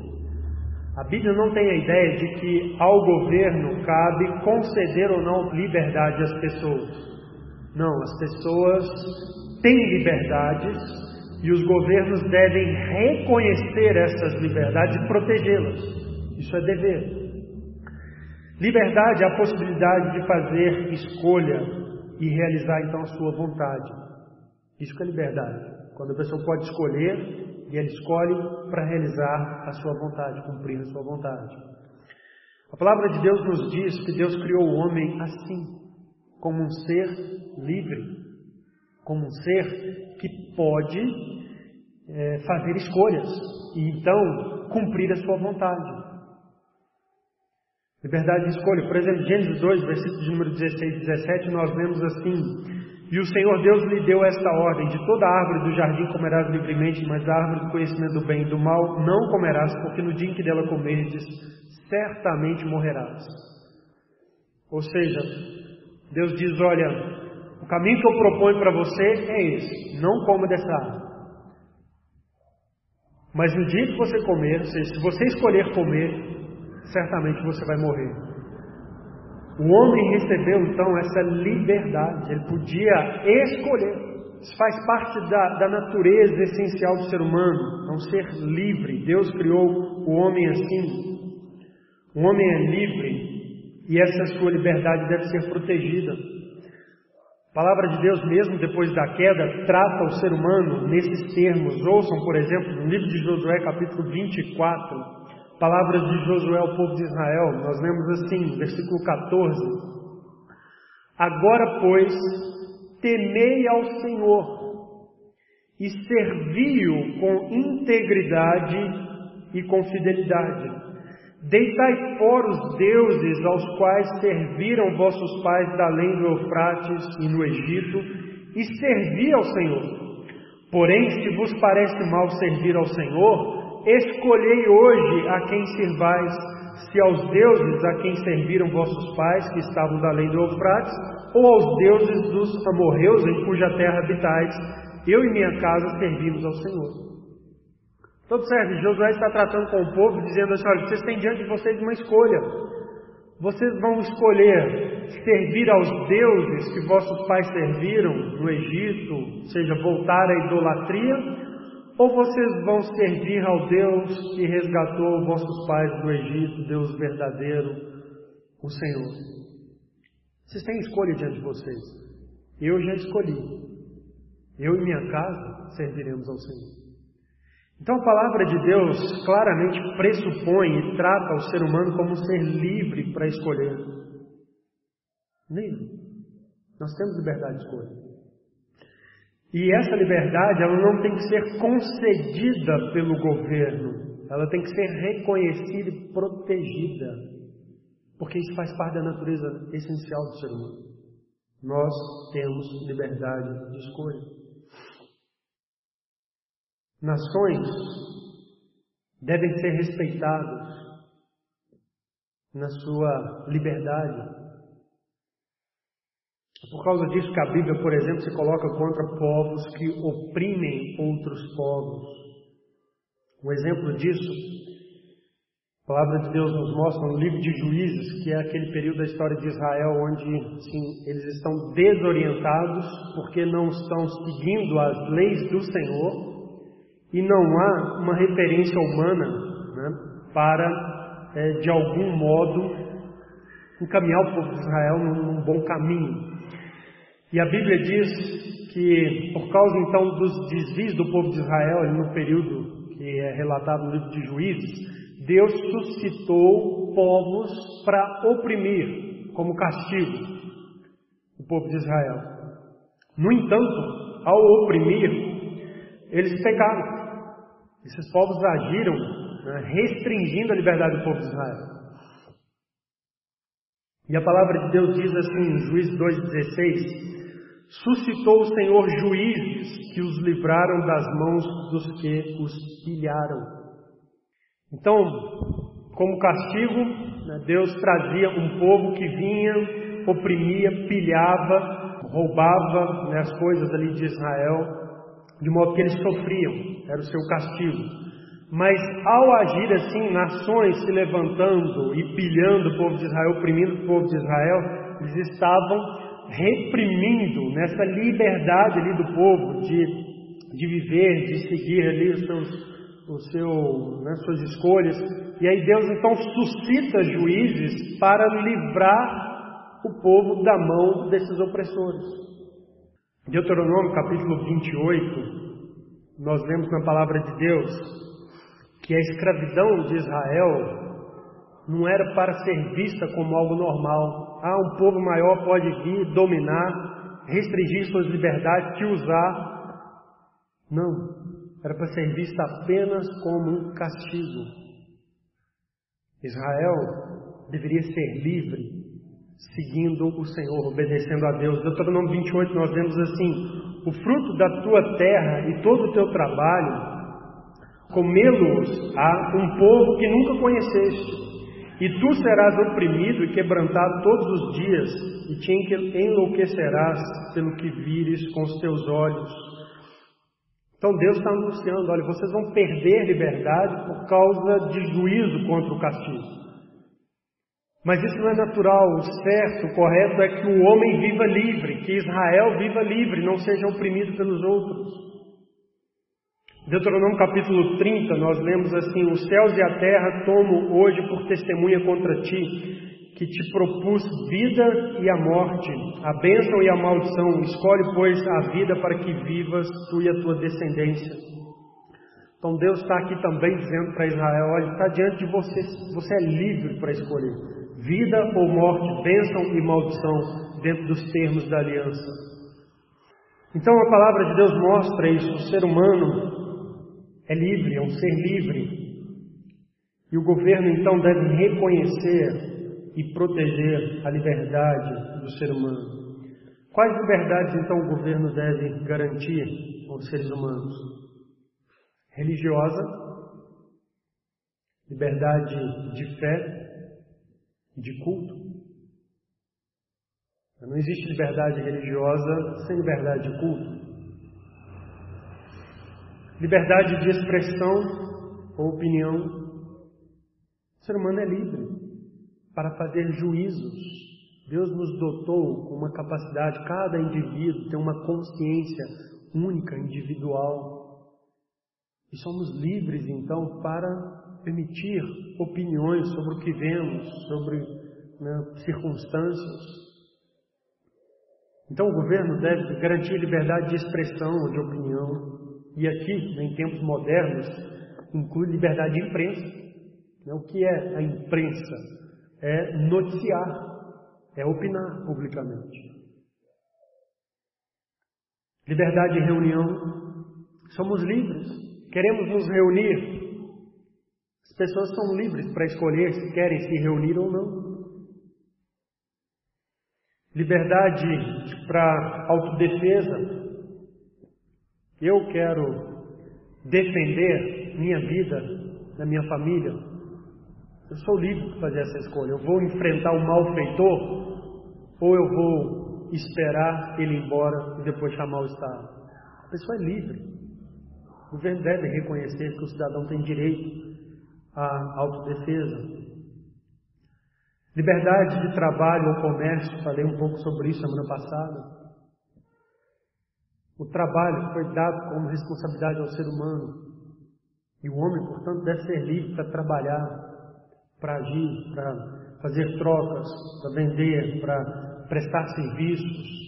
A Bíblia não tem a ideia de que ao governo cabe conceder ou não liberdade às pessoas. Não, as pessoas têm liberdades e os governos devem reconhecer essas liberdades e protegê-las. Isso é dever. Liberdade é a possibilidade de fazer escolha e realizar então a sua vontade. Isso que é liberdade. Quando a pessoa pode escolher e ela escolhe para realizar a sua vontade, cumprir a sua vontade. A palavra de Deus nos diz que Deus criou o homem assim como um ser livre, como um ser que pode é, fazer escolhas e então cumprir a sua vontade. Liberdade de escolha. Por exemplo, Gênesis 2, versículos número 16 e 17, nós lemos assim: E o Senhor Deus lhe deu esta ordem: De toda árvore do jardim comerás livremente, mas da árvore do conhecimento do bem e do mal não comerás, porque no dia em que dela comerdes, certamente morrerás. Ou seja, Deus diz: Olha, o caminho que eu proponho para você é esse, não coma dessa árvore. Mas no dia que você comer, se você escolher comer, certamente você vai morrer. O homem recebeu então essa liberdade, ele podia escolher. Isso faz parte da, da natureza essencial do ser humano, não ser livre. Deus criou o homem assim. O homem é livre e essa sua liberdade deve ser protegida. A palavra de Deus, mesmo depois da queda, trata o ser humano nesses termos. Ouçam, por exemplo, no livro de Josué, capítulo 24, palavras de Josué ao povo de Israel. Nós lemos assim, versículo 14: Agora, pois, temei ao Senhor e servi-o com integridade e com fidelidade Deitai fora os deuses aos quais serviram vossos pais da além do Eufrates e no Egito, e servi ao Senhor. Porém, se vos parece mal servir ao Senhor, escolhei hoje a quem servais, se aos deuses a quem serviram vossos pais, que estavam da além do Eufrates, ou aos deuses dos amorreus em cuja terra habitais, eu e minha casa servimos ao Senhor. Então observe, Josué está tratando com o povo, dizendo assim, olha, vocês têm diante de vocês uma escolha. Vocês vão escolher servir aos deuses que vossos pais serviram no Egito, seja, voltar à idolatria, ou vocês vão servir ao Deus que resgatou vossos pais do Egito, Deus verdadeiro, o Senhor. Vocês têm escolha diante de vocês. Eu já escolhi. Eu e minha casa serviremos ao Senhor. Então a palavra de Deus claramente pressupõe e trata o ser humano como um ser livre para escolher. Livre. Nós temos liberdade de escolha. E essa liberdade, ela não tem que ser concedida pelo governo, ela tem que ser reconhecida e protegida, porque isso faz parte da natureza essencial do ser humano. Nós temos liberdade de escolha. Nações devem ser respeitadas na sua liberdade. Por causa disso que a Bíblia, por exemplo, se coloca contra povos que oprimem outros povos. Um exemplo disso A palavra de Deus nos mostra no livro de Juízes, que é aquele período da história de Israel onde sim, eles estão desorientados porque não estão seguindo as leis do Senhor e não há uma referência humana né, para, é, de algum modo, encaminhar o povo de Israel num, num bom caminho. E a Bíblia diz que, por causa então dos desvios do povo de Israel no período que é relatado no livro de Juízes, Deus suscitou povos para oprimir como castigo o povo de Israel. No entanto, ao oprimir, eles pecaram. Esses povos agiram né, restringindo a liberdade do povo de Israel. E a palavra de Deus diz assim em Juízes 2,16: Suscitou o Senhor juízes que os livraram das mãos dos que os pilharam. Então, como castigo, né, Deus trazia um povo que vinha, oprimia, pilhava, roubava né, as coisas ali de Israel, de modo que eles sofriam, era o seu castigo. Mas ao agir assim, nações se levantando e pilhando o povo de Israel, oprimindo o povo de Israel, eles estavam reprimindo nessa liberdade ali do povo de, de viver, de seguir ali os seus o seu, né, suas escolhas. E aí Deus então suscita juízes para livrar o povo da mão desses opressores. Deuteronômio capítulo 28, nós lemos na palavra de Deus que a escravidão de Israel não era para ser vista como algo normal. Ah, um povo maior pode vir, dominar, restringir suas liberdades, te usar. Não era para ser vista apenas como um castigo. Israel deveria ser livre, seguindo o Senhor, obedecendo a Deus. Deuteronômio 28, nós vemos assim: o fruto da tua terra e todo o teu trabalho, comê-los a um povo que nunca conheceste. E tu serás oprimido e quebrantado todos os dias, e te enlouquecerás pelo que vires com os teus olhos então Deus está anunciando: olha, vocês vão perder liberdade por causa de juízo contra o castigo. Mas isso não é natural. O certo, o correto é que o homem viva livre, que Israel viva livre, não seja oprimido pelos outros. Deuteronômio capítulo 30, nós lemos assim: Os céus e a terra tomo hoje por testemunha contra ti, que te propus vida e a morte, a bênção e a maldição. Escolhe, pois, a vida para que vivas tu e a tua descendência. Então Deus está aqui também dizendo para Israel: olha, está diante de você, você é livre para escolher vida ou morte, bênção e maldição, dentro dos termos da aliança. Então a palavra de Deus mostra isso: o ser humano é livre, é um ser livre. E o governo então deve reconhecer e proteger a liberdade do ser humano. Quais liberdades então o governo deve garantir aos seres humanos? Religiosa, liberdade de fé de culto. Não existe liberdade religiosa sem liberdade de culto. Liberdade de expressão ou opinião. O ser humano é livre para fazer juízos. Deus nos dotou com uma capacidade, cada indivíduo tem uma consciência única, individual. E somos livres então para permitir opiniões sobre o que vemos, sobre né, circunstâncias. Então o governo deve garantir liberdade de expressão, de opinião. E aqui, em tempos modernos, inclui liberdade de imprensa. Né, o que é a imprensa? é noticiar, é opinar publicamente. Liberdade de reunião, somos livres, queremos nos reunir. As pessoas são livres para escolher se querem se reunir ou não. Liberdade para autodefesa. Eu quero defender minha vida, da minha família, eu sou livre de fazer essa escolha. Eu vou enfrentar o malfeitor ou eu vou esperar ele ir embora e depois chamar o Estado. A pessoa é livre. O governo deve reconhecer que o cidadão tem direito à autodefesa. Liberdade de trabalho ou comércio, falei um pouco sobre isso semana passada. O trabalho foi dado como responsabilidade ao ser humano. E o homem, portanto, deve ser livre para trabalhar, para agir, para fazer trocas, para vender, para prestar serviços.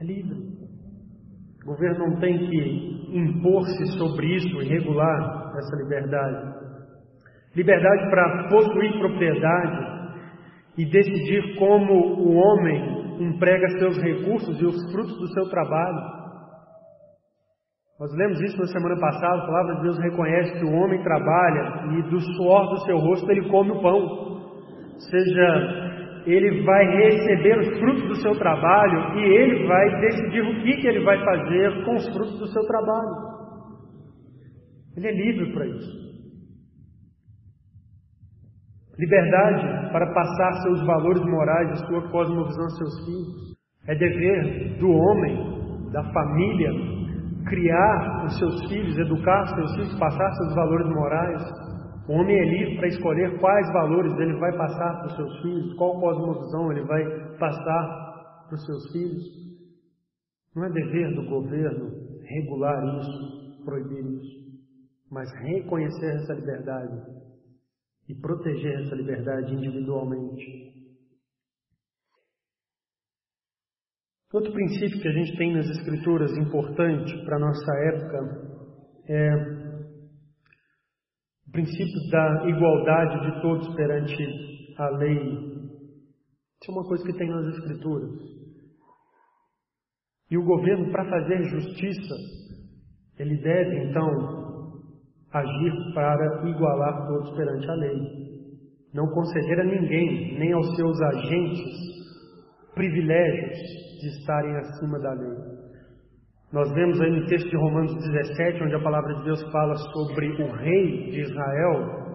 É livre. O governo não tem que impor-se sobre isso e regular essa liberdade. Liberdade para possuir propriedade e decidir como o homem emprega seus recursos e os frutos do seu trabalho. Nós lemos isso na semana passada, a palavra de Deus reconhece que o homem trabalha e do suor do seu rosto ele come o pão. Ou seja, ele vai receber os frutos do seu trabalho e ele vai decidir o que, que ele vai fazer com os frutos do seu trabalho. Ele é livre para isso. Liberdade para passar seus valores morais e sua cosmovisão aos seus filhos. É dever do homem, da família, criar os seus filhos, educar os seus filhos, passar seus valores morais. O homem é livre para escolher quais valores ele vai passar para os seus filhos, qual cosmovisão ele vai passar para os seus filhos. Não é dever do governo regular isso, proibir isso, mas reconhecer essa liberdade e proteger essa liberdade individualmente. Outro princípio que a gente tem nas Escrituras importante para a nossa época é o princípio da igualdade de todos perante a lei. Isso é uma coisa que tem nas Escrituras. E o governo, para fazer justiça, ele deve então agir para igualar todos perante a lei. Não conceder a ninguém, nem aos seus agentes, privilégios de estarem acima da lei. Nós vemos aí no texto de Romanos 17, onde a palavra de Deus fala sobre o rei de Israel.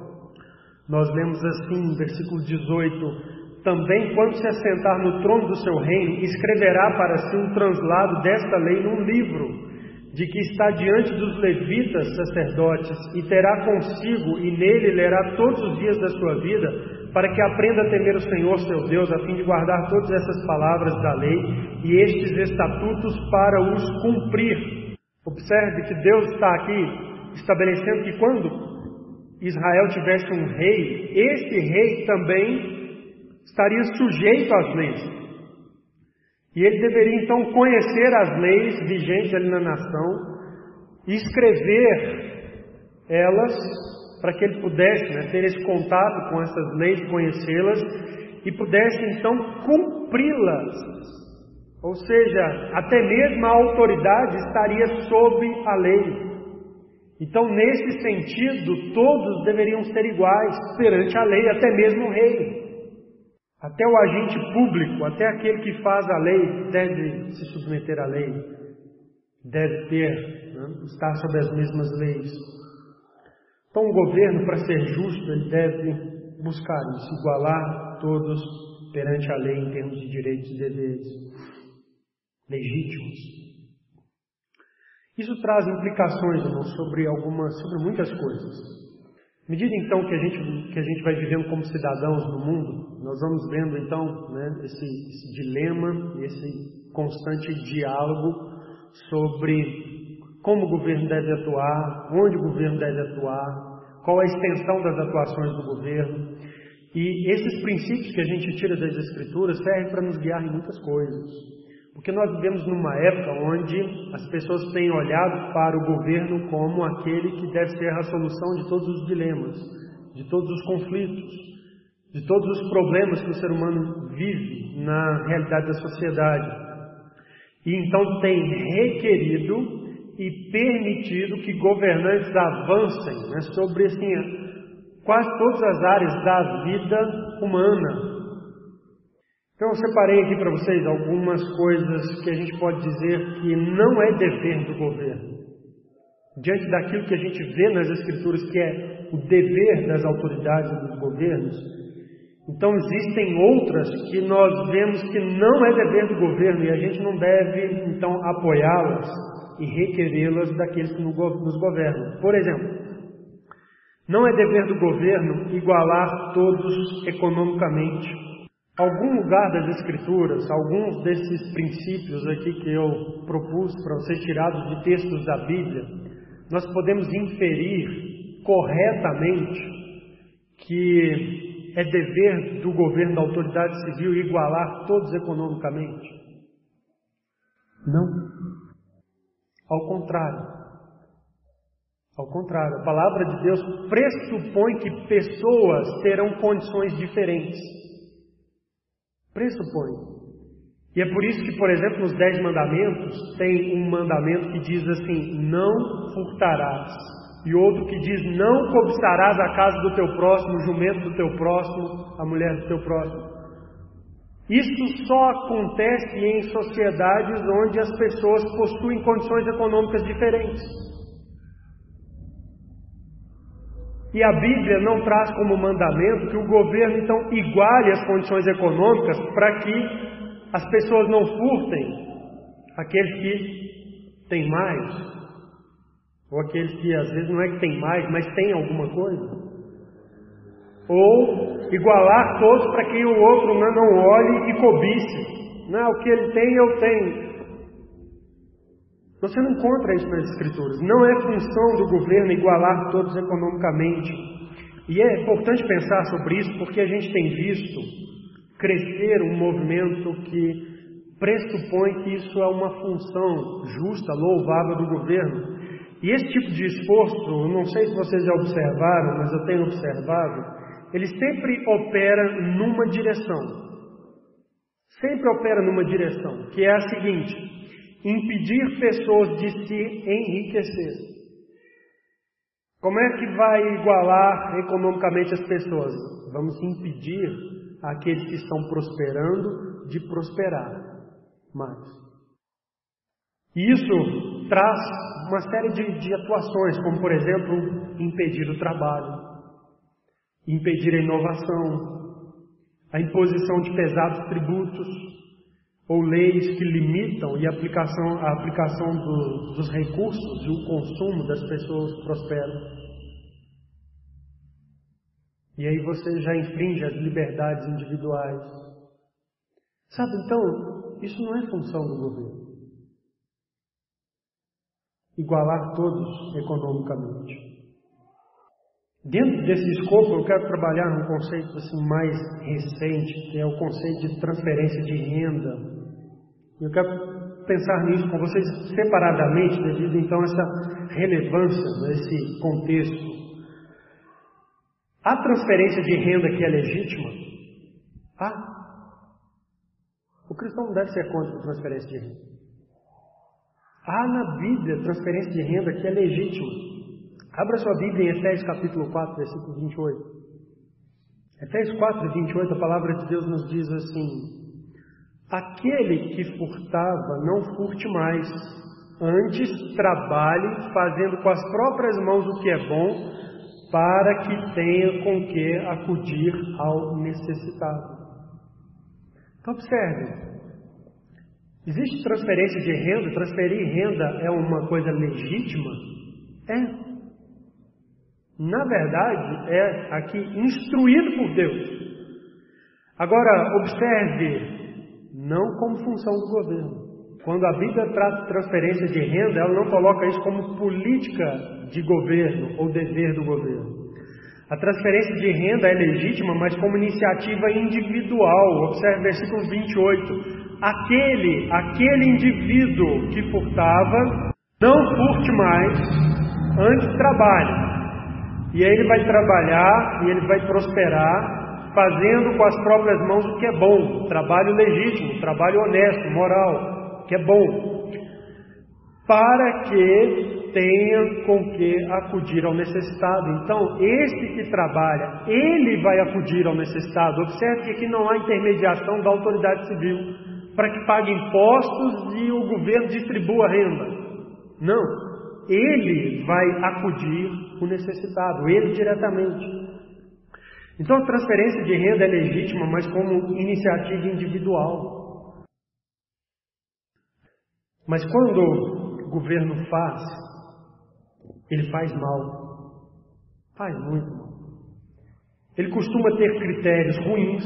Nós lemos assim, versículo 18: Também, quando se assentar no trono do seu reino, escreverá para si um translado desta lei num livro de que está diante dos levitas sacerdotes e terá consigo e nele lerá todos os dias da sua vida, para que aprenda a temer o Senhor seu Deus, a fim de guardar todas essas palavras da lei e estes estatutos para os cumprir. Observe que Deus está aqui estabelecendo que quando Israel tivesse um rei, esse rei também estaria sujeito às leis. E ele deveria então conhecer as leis vigentes ali na nação e escrever elas para que ele pudesse né, ter esse contato com essas leis, conhecê-las e pudesse então cumpri-las. Ou seja, até mesmo a autoridade estaria sob a lei. Então, nesse sentido, todos deveriam ser iguais perante a lei, até mesmo o rei. Até o agente público, até aquele que faz a lei, deve se submeter à lei, deve ter, né, estar sob as mesmas leis. Então, o governo, para ser justo, ele deve buscar isso, igualar todos perante a lei em termos de direitos e deveres legítimos. Isso traz implicações, irmão, sobre algumas, sobre muitas coisas. À medida então que a gente, que a gente vai vivendo como cidadãos no mundo, nós vamos vendo então né, esse, esse dilema, esse constante diálogo sobre como o governo deve atuar, onde o governo deve atuar, qual a extensão das atuações do governo. E esses princípios que a gente tira das Escrituras servem para nos guiar em muitas coisas. Porque nós vivemos numa época onde as pessoas têm olhado para o governo como aquele que deve ser a solução de todos os dilemas, de todos os conflitos, de todos os problemas que o ser humano vive na realidade da sociedade. E então tem requerido e permitido que governantes avancem né, sobre assim, quase todas as áreas da vida humana, então eu separei aqui para vocês algumas coisas que a gente pode dizer que não é dever do governo. Diante daquilo que a gente vê nas Escrituras que é o dever das autoridades e dos governos, então existem outras que nós vemos que não é dever do governo e a gente não deve então apoiá-las e requerê-las daqueles que nos governam. Por exemplo, Não é dever do governo igualar todos economicamente. Algum lugar das Escrituras, alguns desses princípios aqui que eu propus para vocês tirados de textos da Bíblia, nós podemos inferir corretamente que é dever do governo, da autoridade civil, igualar todos economicamente? Não. Ao contrário. Ao contrário, a palavra de Deus pressupõe que pessoas terão condições diferentes. Pressupõe. E é por isso que, por exemplo, nos Dez Mandamentos, tem um mandamento que diz assim: não furtarás. E outro que diz: não cobiçarás a casa do teu próximo, o jumento do teu próximo, a mulher do teu próximo. Isso só acontece em sociedades onde as pessoas possuem condições econômicas diferentes. E a Bíblia não traz como mandamento que o governo então iguale as condições econômicas para que as pessoas não furtem aqueles que têm mais, ou aqueles que às vezes não é que tem mais, mas tem alguma coisa. Ou igualar todos para que o outro não olhe e cobice. Não, o que ele tem, eu tenho. Você não encontra isso nas Escrituras. Não é função do governo igualar todos economicamente. E é importante pensar sobre isso porque a gente tem visto crescer um movimento que pressupõe que isso é uma função justa, louvável do governo. E esse tipo de esforço, não sei se vocês já observaram, mas eu tenho observado, ele sempre opera numa direção. Sempre opera numa direção, que é a seguinte: impedir pessoas de se enriquecer. Como é que vai igualar economicamente as pessoas? Vamos impedir aqueles que estão prosperando de prosperar mais. Isso traz uma série de, de atuações, como por exemplo, impedir o trabalho, impedir a inovação, a imposição de pesados tributos ou leis que limitam e a aplicação, a aplicação do, dos recursos e o consumo das pessoas que prosperam. E aí você já infringe as liberdades individuais. Sabe, então, isso não é função do governo. Igualar todos economicamente. Dentro desse escopo, eu quero trabalhar num conceito assim, mais recente, que é o conceito de transferência de renda. Eu quero pensar nisso com vocês separadamente, devido então a essa relevância nesse contexto. Há transferência de renda que é legítima? Há. O cristão não deve ser contra a transferência de renda. Há na Bíblia transferência de renda que é legítima. Abra sua Bíblia em Efésios capítulo 4, versículo 28. Efésios 4, 28, a palavra de Deus nos diz assim: Aquele que furtava, não furte mais, antes trabalhe fazendo com as próprias mãos o que é bom, para que tenha com que acudir ao necessitado. Então, observe: existe transferência de renda, transferir renda é uma coisa legítima? É. Na verdade, é aqui instruído por Deus. Agora, observe, não como função do governo. Quando a Bíblia trata transferência de renda, ela não coloca isso como política de governo ou dever do governo. A transferência de renda é legítima, mas como iniciativa individual. Observe versículo 28. Aquele, aquele indivíduo que furtava, não furte mais, antes trabalhe. E aí ele vai trabalhar e ele vai prosperar, fazendo com as próprias mãos o que é bom, trabalho legítimo, trabalho honesto, moral, que é bom, para que tenha com que acudir ao necessitado. Então, esse que trabalha, ele vai acudir ao necessitado. Observe que aqui não há intermediação da autoridade civil para que pague impostos e o governo distribua renda. Não. Ele vai acudir o necessitado, ele diretamente. Então, a transferência de renda é legítima, mas como iniciativa individual. Mas quando o governo faz ele faz mal. Faz muito mal. Ele costuma ter critérios ruins,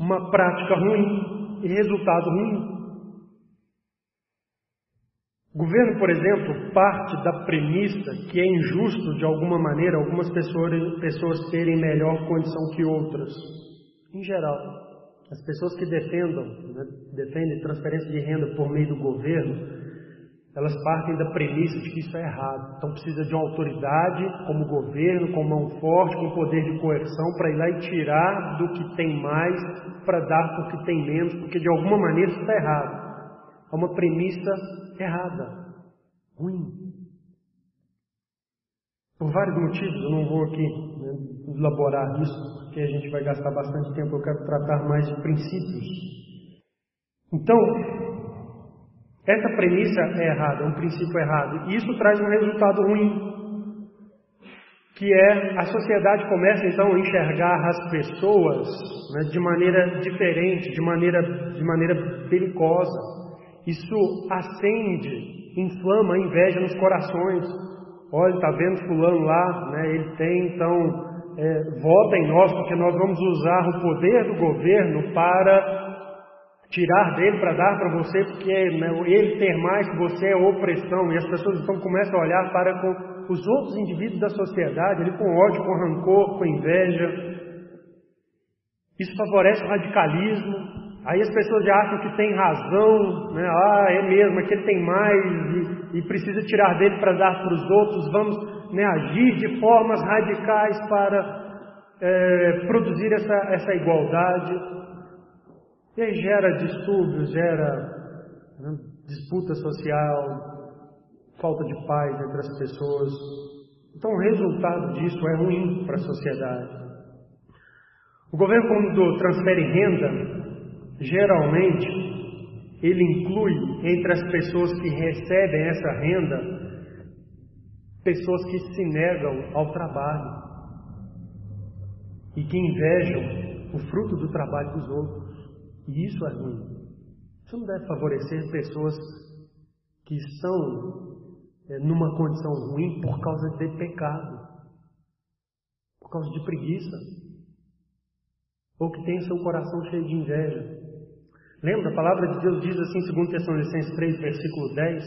uma prática ruim e resultado ruim. O governo, por exemplo, parte da premissa que é injusto, de alguma maneira, algumas pessoas, pessoas terem melhor condição que outras. Em geral, as pessoas que defendam, né, defendem transferência de renda por meio do governo, elas partem da premissa de que isso é errado. Então precisa de uma autoridade, como governo, com mão forte, com poder de coerção, para ir lá e tirar do que tem mais, para dar para o que tem menos, porque de alguma maneira isso está errado. É uma premissa errada, ruim. Por vários motivos, eu não vou aqui né, elaborar isso, porque a gente vai gastar bastante tempo, eu quero tratar mais de princípios. Então, essa premissa é errada, é um princípio errado. E isso traz um resultado ruim. Que é a sociedade começa então a enxergar as pessoas né, de maneira diferente, de maneira, de maneira belicosa. Isso acende, inflama a inveja nos corações. Olha, está vendo fulano lá, né, ele tem então, é, vota em nós porque nós vamos usar o poder do governo para tirar dele para dar para você, porque né, ele ter mais que você é opressão, e as pessoas então começam a olhar para com os outros indivíduos da sociedade, ali com ódio, com rancor, com inveja. Isso favorece o radicalismo. Aí as pessoas já acham que tem razão, né? ah, é mesmo, é que ele tem mais e, e precisa tirar dele para dar para os outros. Vamos né, agir de formas radicais para é, produzir essa, essa igualdade. E aí gera distúrbios, gera né, disputa social, falta de paz entre as pessoas. Então o resultado disso é ruim para a sociedade. O governo, quando transfere renda, geralmente ele inclui entre as pessoas que recebem essa renda pessoas que se negam ao trabalho e que invejam o fruto do trabalho dos outros. E isso é ruim. Isso não deve favorecer pessoas que estão é, numa condição ruim por causa de pecado, por causa de preguiça, ou que tem seu coração cheio de inveja. Lembra, a palavra de Deus diz assim, segundo Tessalonicenses 3, versículo 10,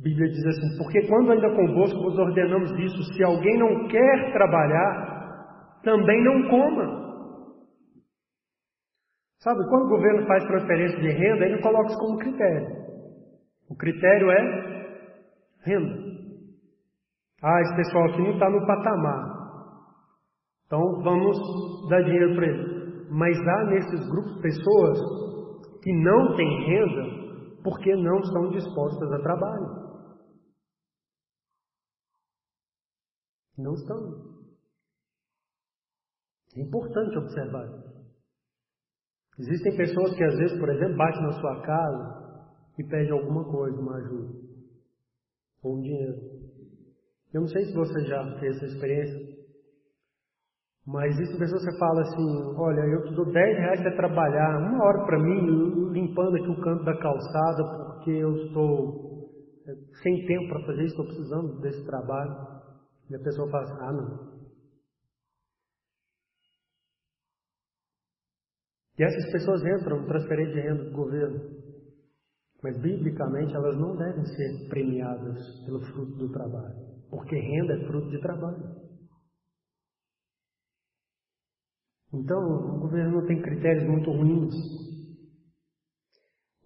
a Bíblia diz assim, porque quando ainda convosco vos ordenamos isso, se alguém não quer trabalhar, também não coma. Sabe, quando o governo faz transferência de renda, ele coloca isso como critério. O critério é renda. Ah, esse pessoal aqui não está no patamar. Então vamos dar dinheiro para ele. Mas há nesses grupos pessoas que não têm renda porque não estão dispostas a trabalho. Não estão. É importante observar. Existem pessoas que às vezes, por exemplo, batem na sua casa e pedem alguma coisa, uma ajuda, ou um dinheiro. Eu não sei se você já fez essa experiência, mas existem pessoas que falam assim, olha, eu te dou 10 reais para trabalhar, uma hora para mim, limpando aqui o canto da calçada, porque eu estou é, sem tempo para fazer isso, estou precisando desse trabalho. E a pessoa fala assim, ah não, E essas pessoas entram no transferência de renda do governo. Mas, biblicamente, elas não devem ser premiadas pelo fruto do trabalho. Porque renda é fruto de trabalho. Então, o governo tem critérios muito ruins.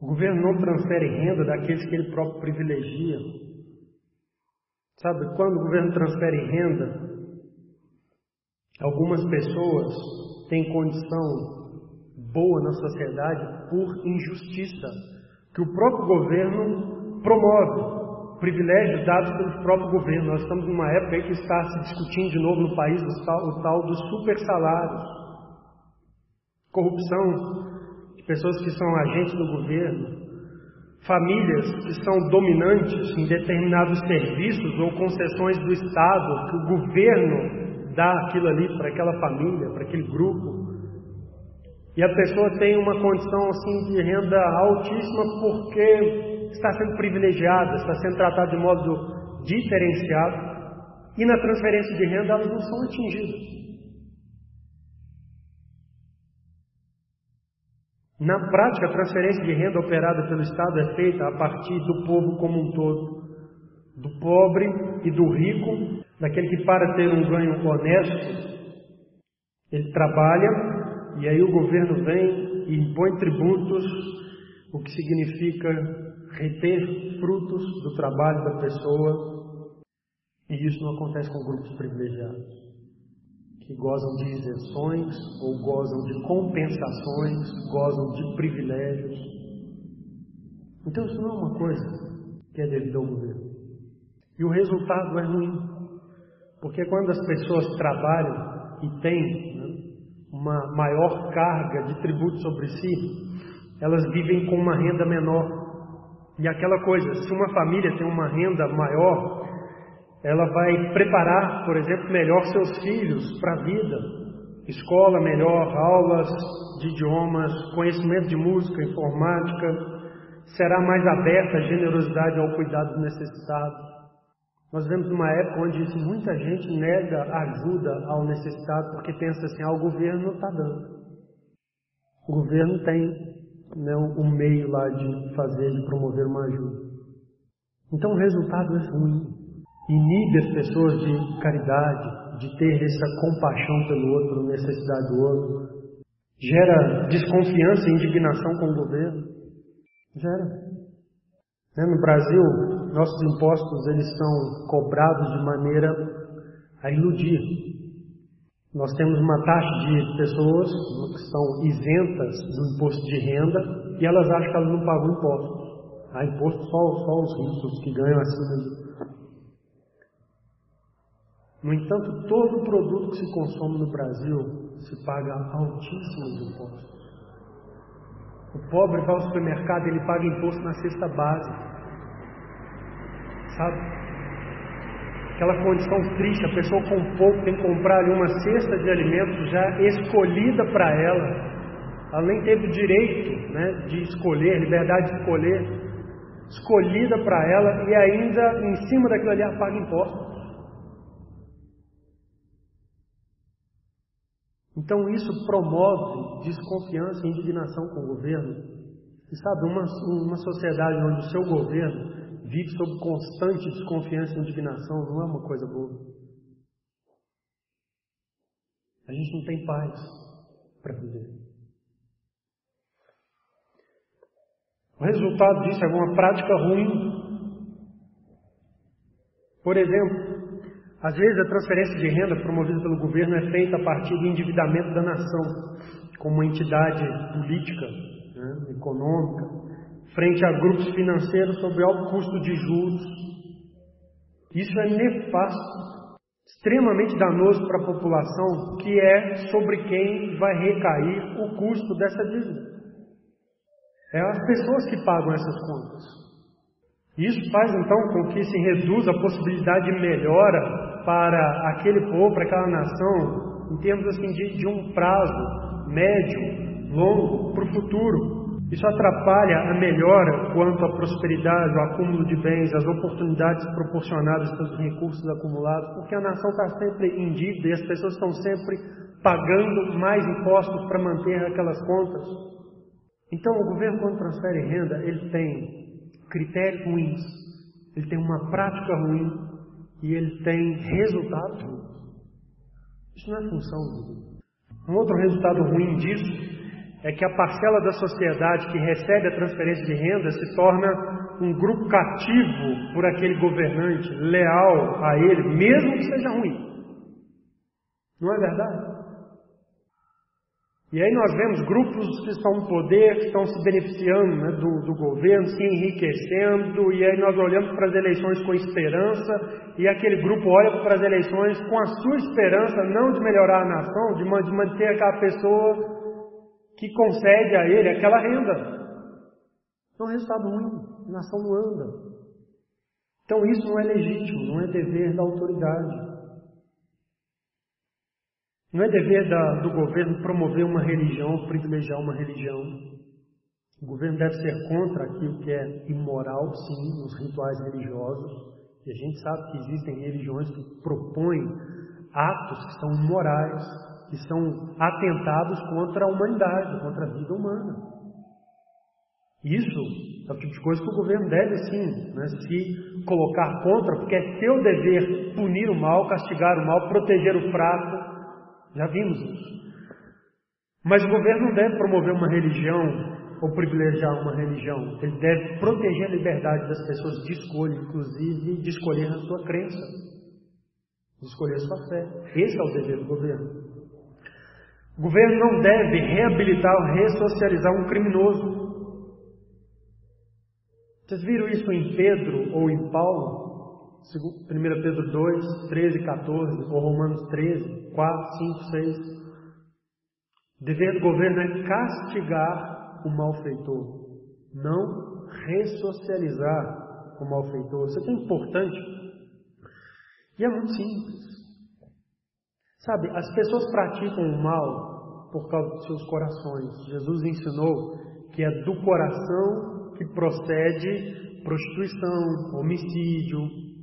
O governo não transfere renda daqueles que ele próprio privilegia. Sabe, quando o governo transfere renda, algumas pessoas têm condição boa na sociedade por injustiça que o próprio governo promove, privilégios dados pelo próprio governo. Nós estamos numa época aí que está se discutindo de novo no país o tal, o tal dos super salários, corrupção de pessoas que são agentes do governo, famílias que são dominantes em determinados serviços ou concessões do Estado, que o governo dá aquilo ali para aquela família, para aquele grupo. E a pessoa tem uma condição assim de renda altíssima porque está sendo privilegiada, está sendo tratada de modo diferenciado. E na transferência de renda elas não são atingidas. Na prática, a transferência de renda operada pelo Estado é feita a partir do povo como um todo, do pobre e do rico, daquele que para ter um ganho honesto, ele trabalha e aí o governo vem e impõe tributos, o que significa reter frutos do trabalho da pessoa, e isso não acontece com grupos privilegiados que gozam de isenções ou gozam de compensações, gozam de privilégios. Então isso não é uma coisa que é devido ao governo. E o resultado é ruim, porque quando as pessoas trabalham e têm né, uma maior carga de tributo sobre si, elas vivem com uma renda menor. E aquela coisa, se uma família tem uma renda maior, ela vai preparar, por exemplo, melhor seus filhos para a vida. Escola melhor, aulas de idiomas, conhecimento de música, informática, será mais aberta a generosidade ao cuidado do necessitado. Nós vemos uma época onde muita gente nega ajuda ao necessitado porque pensa assim, ah, o governo está dando. O governo tem né, um meio lá de fazer, de promover uma ajuda. Então o resultado é ruim inibe as pessoas de caridade, de ter essa compaixão pelo outro, necessidade do outro, gera desconfiança e indignação com o governo. Gera. Né, no Brasil, nossos impostos eles são cobrados de maneira a iludir. Nós temos uma taxa de pessoas que são isentas do imposto de renda e elas acham que elas não pagam imposto. Há imposto só, só os ricos que ganham acima no entanto, todo produto que se consome no Brasil se paga altíssimos impostos. O pobre vai ao supermercado, ele paga imposto na cesta básica. Sabe? Aquela condição triste, a pessoa com pouco tem que comprar ali uma cesta de alimentos já escolhida para ela. Ela nem teve o direito né, de escolher, liberdade de escolher. Escolhida para ela e ainda em cima daquilo ali ela paga imposto. Então isso promove desconfiança e indignação com o governo. E sabe, uma, uma sociedade onde o seu governo vive sob constante desconfiança e indignação não é uma coisa boa. A gente não tem paz para viver. O resultado disso é uma prática ruim. Por exemplo, às vezes, a transferência de renda promovida pelo governo é feita a partir do endividamento da nação, como entidade política, né, econômica, frente a grupos financeiros sob alto custo de juros. Isso é nefasto, extremamente danoso para a população, que é sobre quem vai recair o custo dessa dívida. É as pessoas que pagam essas contas. Isso faz então com que se reduza a possibilidade de melhora para aquele povo, para aquela nação, em termos assim de, de um prazo médio, longo, para o futuro. Isso atrapalha a melhora quanto à prosperidade, ao acúmulo de bens, as oportunidades proporcionadas pelos recursos acumulados, porque a nação está sempre em dívida e as pessoas estão sempre pagando mais impostos para manter aquelas contas. Então, o governo, quando transfere renda, ele tem critérios ruins, ele tem uma prática ruim e ele tem resultados ruins. Isso não é função governo. Um outro resultado ruim disso é que a parcela da sociedade que recebe a transferência de renda se torna um grupo cativo por aquele governante, leal a ele, mesmo que seja ruim. Não é verdade? E aí nós vemos grupos que estão no poder, que estão se beneficiando né, do, do, governo, se enriquecendo, e aí nós olhamos para as eleições com esperança, e aquele grupo olha para as eleições com a sua esperança, não de melhorar a nação, de, de manter aquela pessoa que concede a ele aquela renda. É um resultado ruim, a nação não anda. Então isso não é legítimo, não é dever da autoridade. Não é dever da, do governo promover uma religião, privilegiar uma religião. O governo deve ser contra aquilo que é imoral, sim, nos rituais religiosos. E a gente sabe que existem religiões que propõem atos que são morais, que são atentados contra a humanidade, contra a vida humana. Isso é o tipo de coisa que o governo deve, sim, né, se colocar contra, porque é seu dever punir o mal, castigar o mal, proteger o fraco. Já vimos isso. Mas o governo não deve promover uma religião ou privilegiar uma religião. Ele deve proteger a liberdade das pessoas de escolha, inclusive de escolher a sua crença, de escolher a sua fé. Esse é o dever do governo. O governo não deve reabilitar ou ressocializar um criminoso. Vocês viram isso em Pedro ou em Paulo? 1 Pedro 2, 13 e 14, ou Romanos 13, 4, 5, 6. O dever do governo é castigar o malfeitor, não ressocializar o malfeitor. Isso aqui é importante e é muito simples. Sabe, as pessoas praticam o mal por causa dos seus corações. Jesus ensinou que é do coração que procede prostituição, homicídio,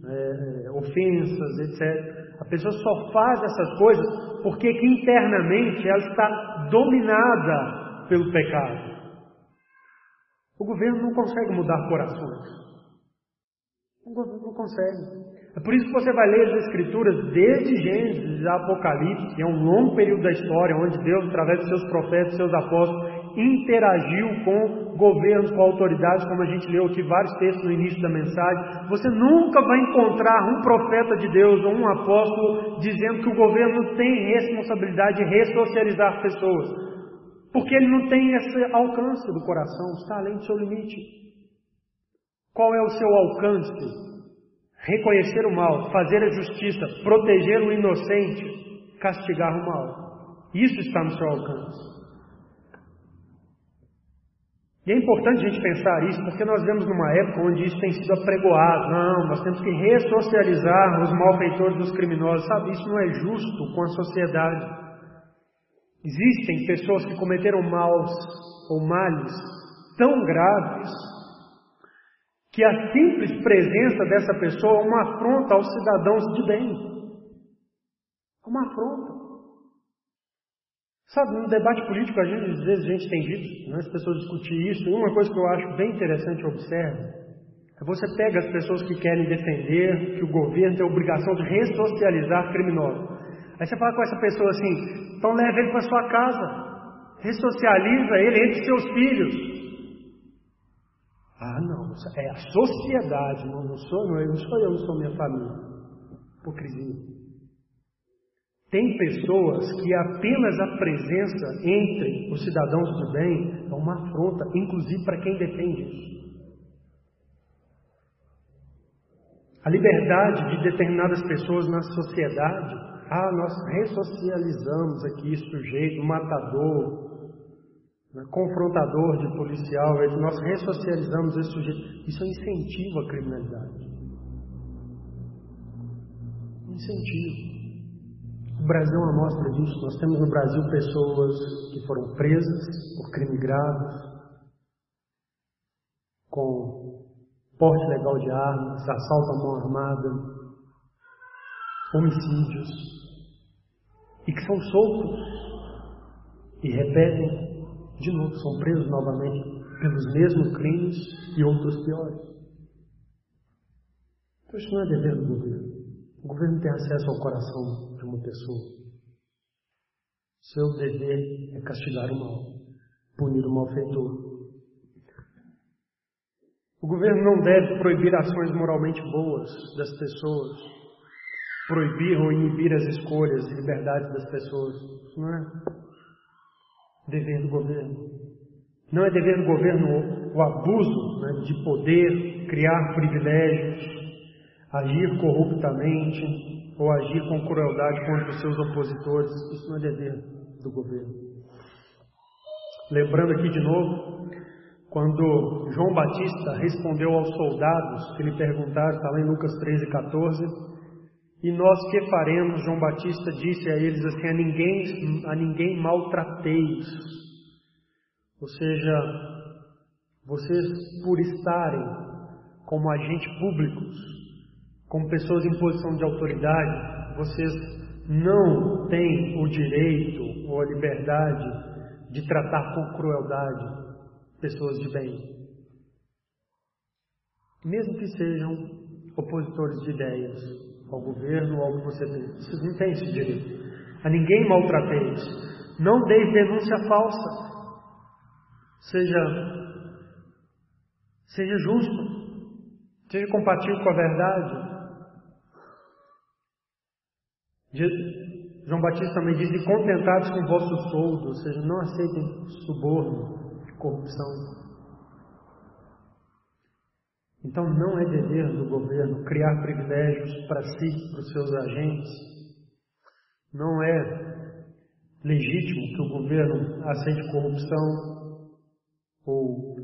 é, ofensas, etc. A pessoa só faz essas coisas porque internamente ela está dominada pelo pecado. O governo não consegue mudar corações. Não consegue. É por isso que você vai ler as Escrituras desde Gênesis a Apocalipse, que é um longo período da história onde Deus, através de seus profetas, seus apóstolos, interagiu com governos, com autoridades, como a gente leu aqui vários textos no início da mensagem. Você nunca vai encontrar um profeta de Deus ou um apóstolo dizendo que o governo tem responsabilidade de ressocializar pessoas, porque ele não tem esse alcance do coração, está além do seu limite. Qual é o seu alcance? reconhecer o mal, fazer a justiça, proteger o inocente, castigar o mal. Isso está no seu alcance. E é importante a gente pensar isso, porque nós vemos numa época onde isso tem sido apregoado. Não, nós temos que ressocializar os malfeitores dos criminosos. Sabe, isso não é justo com a sociedade. Existem pessoas que cometeram maus ou males tão graves que a simples presença dessa pessoa é uma afronta aos cidadãos de bem. É uma afronta. Sabe, no debate político, às vezes, a gente tem visto né, as pessoas discutir isso, e uma coisa que eu acho bem interessante observar é você pega as pessoas que querem defender que o governo tem a obrigação de ressocializar criminosos. Aí você fala com essa pessoa assim, então leva ele para sua casa, ressocializa ele entre seus filhos, ah, não, é a sociedade, não, não sou, não, não sou eu, não sou minha família. Hipocrisia. Tem pessoas que apenas a presença entre os cidadãos do bem é uma afronta, inclusive para quem defende isso. A liberdade de determinadas pessoas na sociedade, ah, nós ressocializamos aqui sujeito, matador, né, confrontador de policial, nós ressocializamos esse sujeito. Isso é incentivo à criminalidade. Incentivo. O Brasil é uma amostra disso. Nós temos no Brasil pessoas que foram presas por crime grave, com porte legal de armas, assalto à mão armada, homicídios, e que são soltos e repetem de novo são presos novamente pelos mesmos crimes e outros piores. Então isso não é dever do governo. O governo tem acesso ao coração uma pessoa. Seu dever é castigar o mal, punir o malfeitor. O governo não deve proibir ações moralmente boas das pessoas, proibir ou inibir as escolhas e liberdades das pessoas. Isso não é dever do governo. Não é dever do governo o abuso né, de poder, criar privilégios, agir corruptamente ou agir com crueldade contra os seus opositores. Isso não é dever do governo. Lembrando aqui de novo, quando João Batista respondeu aos soldados que lhe perguntaram, está lá em Lucas 13, 14, e nós que faremos? João Batista disse a eles assim: a ninguém, a ninguém maltrateis. Ou seja, vocês por estarem como agentes públicos, como pessoas em posição de autoridade, vocês não têm o direito ou a liberdade de tratar com crueldade pessoas de bem. Mesmo que sejam opositores de ideias ao governo ou ao que você tem. Vocês não têm esse direito. A ninguém maltrateis. Não deis denúncia falsa. Seja, seja justo. Seja compatível com a verdade. João Batista também diz: e contentados com o vosso soldo, ou seja, não aceitem suborno, corrupção. Então não é dever do governo criar privilégios para si, para os seus agentes. Não é legítimo que o governo aceite corrupção ou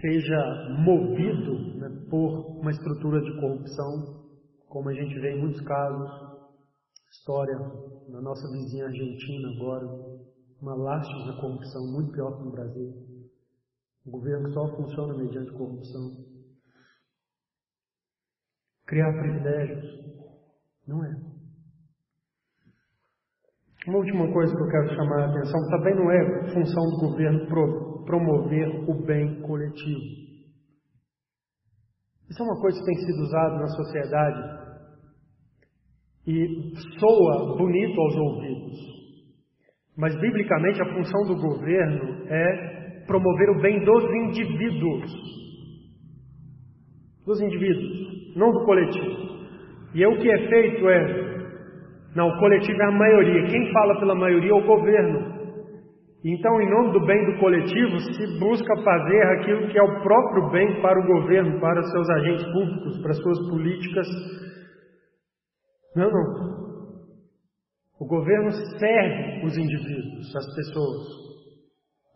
seja movido né, por uma estrutura de corrupção, como a gente vê em muitos casos. História na nossa vizinha Argentina agora, uma lástima da corrupção, muito pior que no Brasil. Um governo só funciona mediante corrupção. Criar privilégios. Não é. Uma última coisa que eu quero chamar a atenção também não é função do governo pro, promover o bem coletivo. Isso é uma coisa que tem sido usada na sociedade e soa bonito aos ouvidos. Mas, biblicamente, a função do governo é promover o bem dos indivíduos. Dos indivíduos, não do coletivo. E é o que é feito é. Não, o coletivo é a maioria. Quem fala pela maioria é o governo. Então, em nome do bem do coletivo, se busca fazer aquilo que é o próprio bem para o governo, para seus agentes públicos, para suas políticas não, não. O governo serve os indivíduos, as pessoas,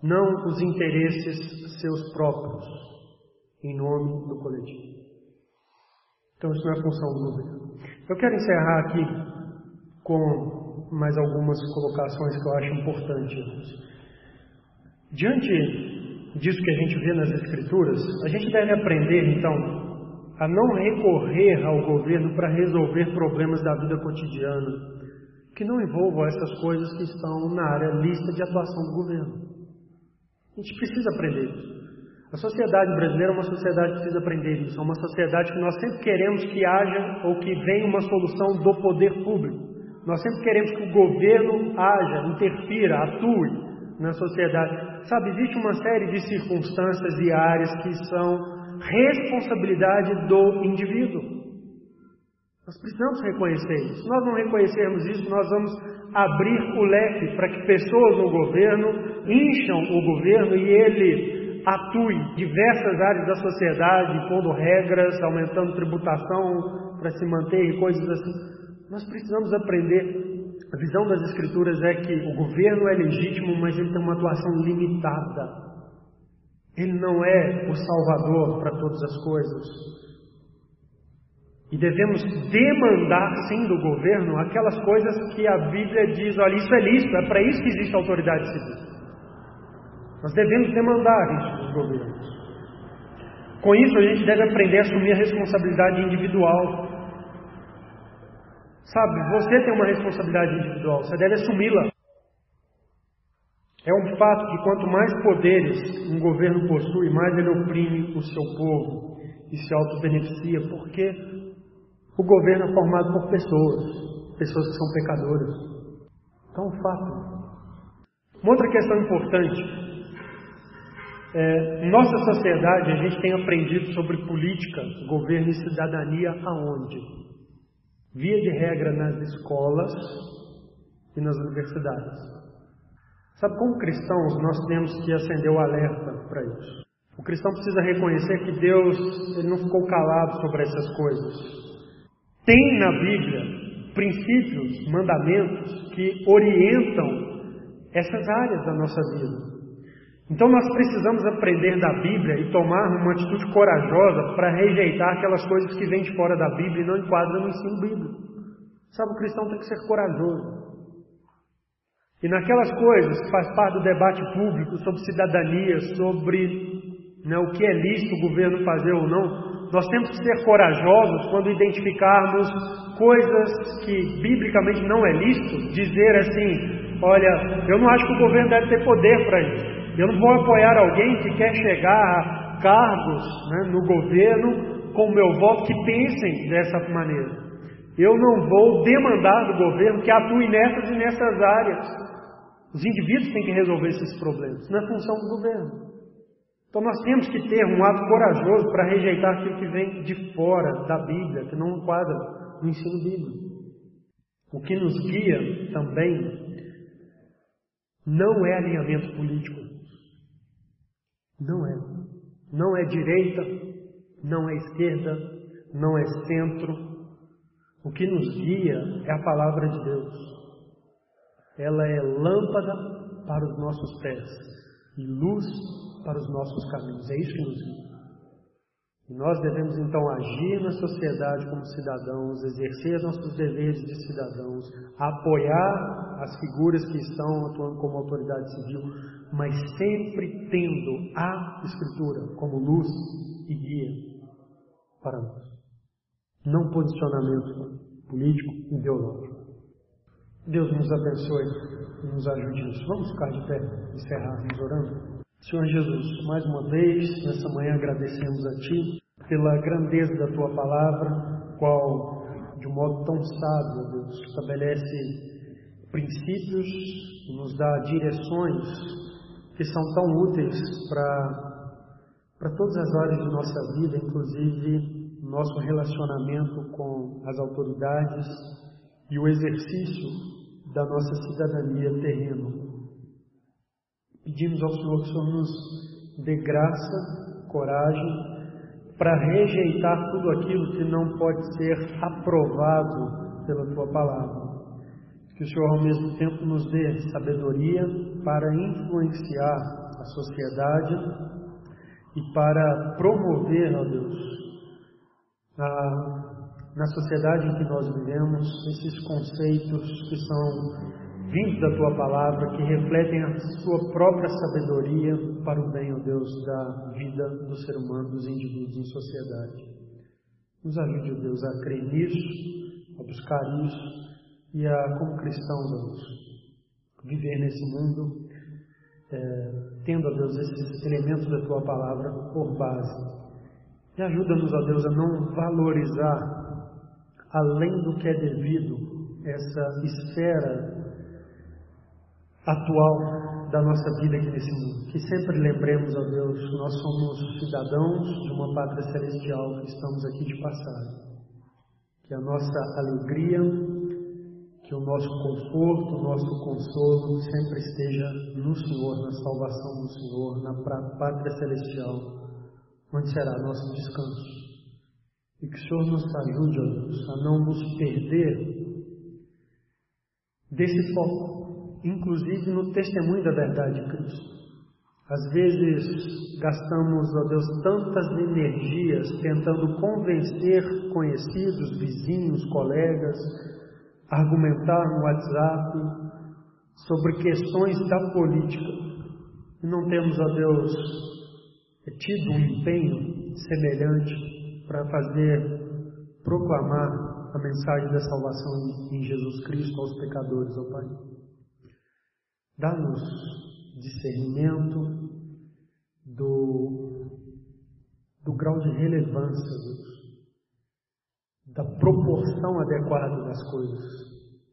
não os interesses seus próprios, em nome do coletivo. Então, isso não é função do governo. Eu quero encerrar aqui com mais algumas colocações que eu acho importantes. Diante disso que a gente vê nas Escrituras, a gente deve aprender, então, a não recorrer ao governo para resolver problemas da vida cotidiana, que não envolvam essas coisas que estão na área lista de atuação do governo. A gente precisa aprender isso. A sociedade brasileira é uma sociedade que precisa aprender isso. É uma sociedade que nós sempre queremos que haja ou que venha uma solução do poder público. Nós sempre queremos que o governo haja, interfira, atue na sociedade. Sabe, existe uma série de circunstâncias e áreas que são responsabilidade do indivíduo. Nós precisamos reconhecer isso. Se nós não reconhecermos isso, nós vamos abrir o leque para que pessoas no governo incham o governo e ele atue diversas áreas da sociedade, pondo regras, aumentando tributação para se manter e coisas assim. Nós precisamos aprender. A visão das Escrituras é que o governo é legítimo, mas ele tem uma atuação limitada. Ele não é o Salvador para todas as coisas. E devemos demandar, sim, do governo aquelas coisas que a Bíblia diz: olha, isso é lícito, é para isso que existe a autoridade civil. Nós devemos demandar isso dos governos. Com isso, a gente deve aprender a assumir a responsabilidade individual. Sabe, você tem uma responsabilidade individual, você deve assumi-la. É um fato que quanto mais poderes um governo possui, mais ele oprime o seu povo e se auto-beneficia, porque o governo é formado por pessoas, pessoas que são pecadoras. Então, é um fato. Uma outra questão importante é, nossa sociedade, a gente tem aprendido sobre política, governo e cidadania aonde? Via de regra nas escolas e nas universidades. Sabe, como cristãos, nós temos que acender o alerta para isso. O cristão precisa reconhecer que Deus ele não ficou calado sobre essas coisas. Tem na Bíblia princípios, mandamentos que orientam essas áreas da nossa vida. Então nós precisamos aprender da Bíblia e tomar uma atitude corajosa para rejeitar aquelas coisas que vêm de fora da Bíblia e não enquadram no ensino bíblico. Sabe, o cristão tem que ser corajoso. E naquelas coisas que faz parte do debate público sobre cidadania, sobre né, o que é lícito o governo fazer ou não, nós temos que ser corajosos quando identificarmos coisas que biblicamente não é lícito, dizer assim: olha, eu não acho que o governo deve ter poder para isso. Eu não vou apoiar alguém que quer chegar a cargos né, no governo com o meu voto que pensem dessa maneira. Eu não vou demandar do governo que atue nessas e nessas áreas. Os indivíduos têm que resolver esses problemas, não é função do governo. Então nós temos que ter um ato corajoso para rejeitar aquilo que vem de fora da Bíblia, que não enquadra no ensino bíblico. O que nos guia também não é alinhamento político. Não é. Não é direita, não é esquerda, não é centro. O que nos guia é a palavra de Deus. Ela é lâmpada para os nossos pés e luz para os nossos caminhos. É isso que nos. E nós devemos então agir na sociedade como cidadãos, exercer nossos deveres de cidadãos, apoiar as figuras que estão atuando como autoridade civil, mas sempre tendo a Escritura como luz e guia para nós. Não posicionamento político, ideológico. Deus nos abençoe e nos ajude nisso. Vamos ficar de pé, encerrarmos orando. Senhor Jesus, mais uma vez, nessa manhã agradecemos a Ti pela grandeza da Tua palavra, qual, de um modo tão sábio, Deus, estabelece princípios, nos dá direções que são tão úteis para todas as áreas de nossa vida, inclusive nosso relacionamento com as autoridades e o exercício da nossa cidadania terrena. Pedimos ao Senhor que o Senhor nos dê graça, coragem, para rejeitar tudo aquilo que não pode ser aprovado pela Tua palavra. Que o Senhor, ao mesmo tempo, nos dê sabedoria para influenciar a sociedade e para promover, ó Deus, a, na sociedade em que nós vivemos, esses conceitos que são vindos da tua palavra, que refletem a sua própria sabedoria para o bem, ó Deus, da vida do ser humano, dos indivíduos em sociedade. Nos ajude, ó Deus, a crer nisso, a buscar isso e a, como cristãos, ó Deus, viver nesse mundo, é, tendo, ó Deus, esses elementos da tua palavra por base. E ajuda-nos, ó Deus, a não valorizar além do que é devido essa esfera atual da nossa vida aqui nesse mundo. Que sempre lembremos, ó Deus, nós somos cidadãos de uma pátria celestial que estamos aqui de passagem. Que a nossa alegria, que o nosso conforto, o nosso consolo sempre esteja no Senhor, na salvação do Senhor, na pátria celestial, onde será nosso descanso. E que o Senhor nos ajude, a não nos perder desse foco inclusive no testemunho da verdade de Cristo. Às vezes gastamos, ó Deus, tantas energias tentando convencer conhecidos, vizinhos, colegas, argumentar no WhatsApp sobre questões da política. E não temos, ó Deus, tido um empenho semelhante para fazer proclamar a mensagem da salvação em Jesus Cristo aos pecadores, ó Pai. Dá-nos discernimento do, do grau de relevância, Deus, da proporção adequada das coisas.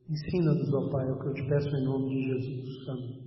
Ensina-nos, ó Pai, é o que eu te peço em nome de Jesus. Amém.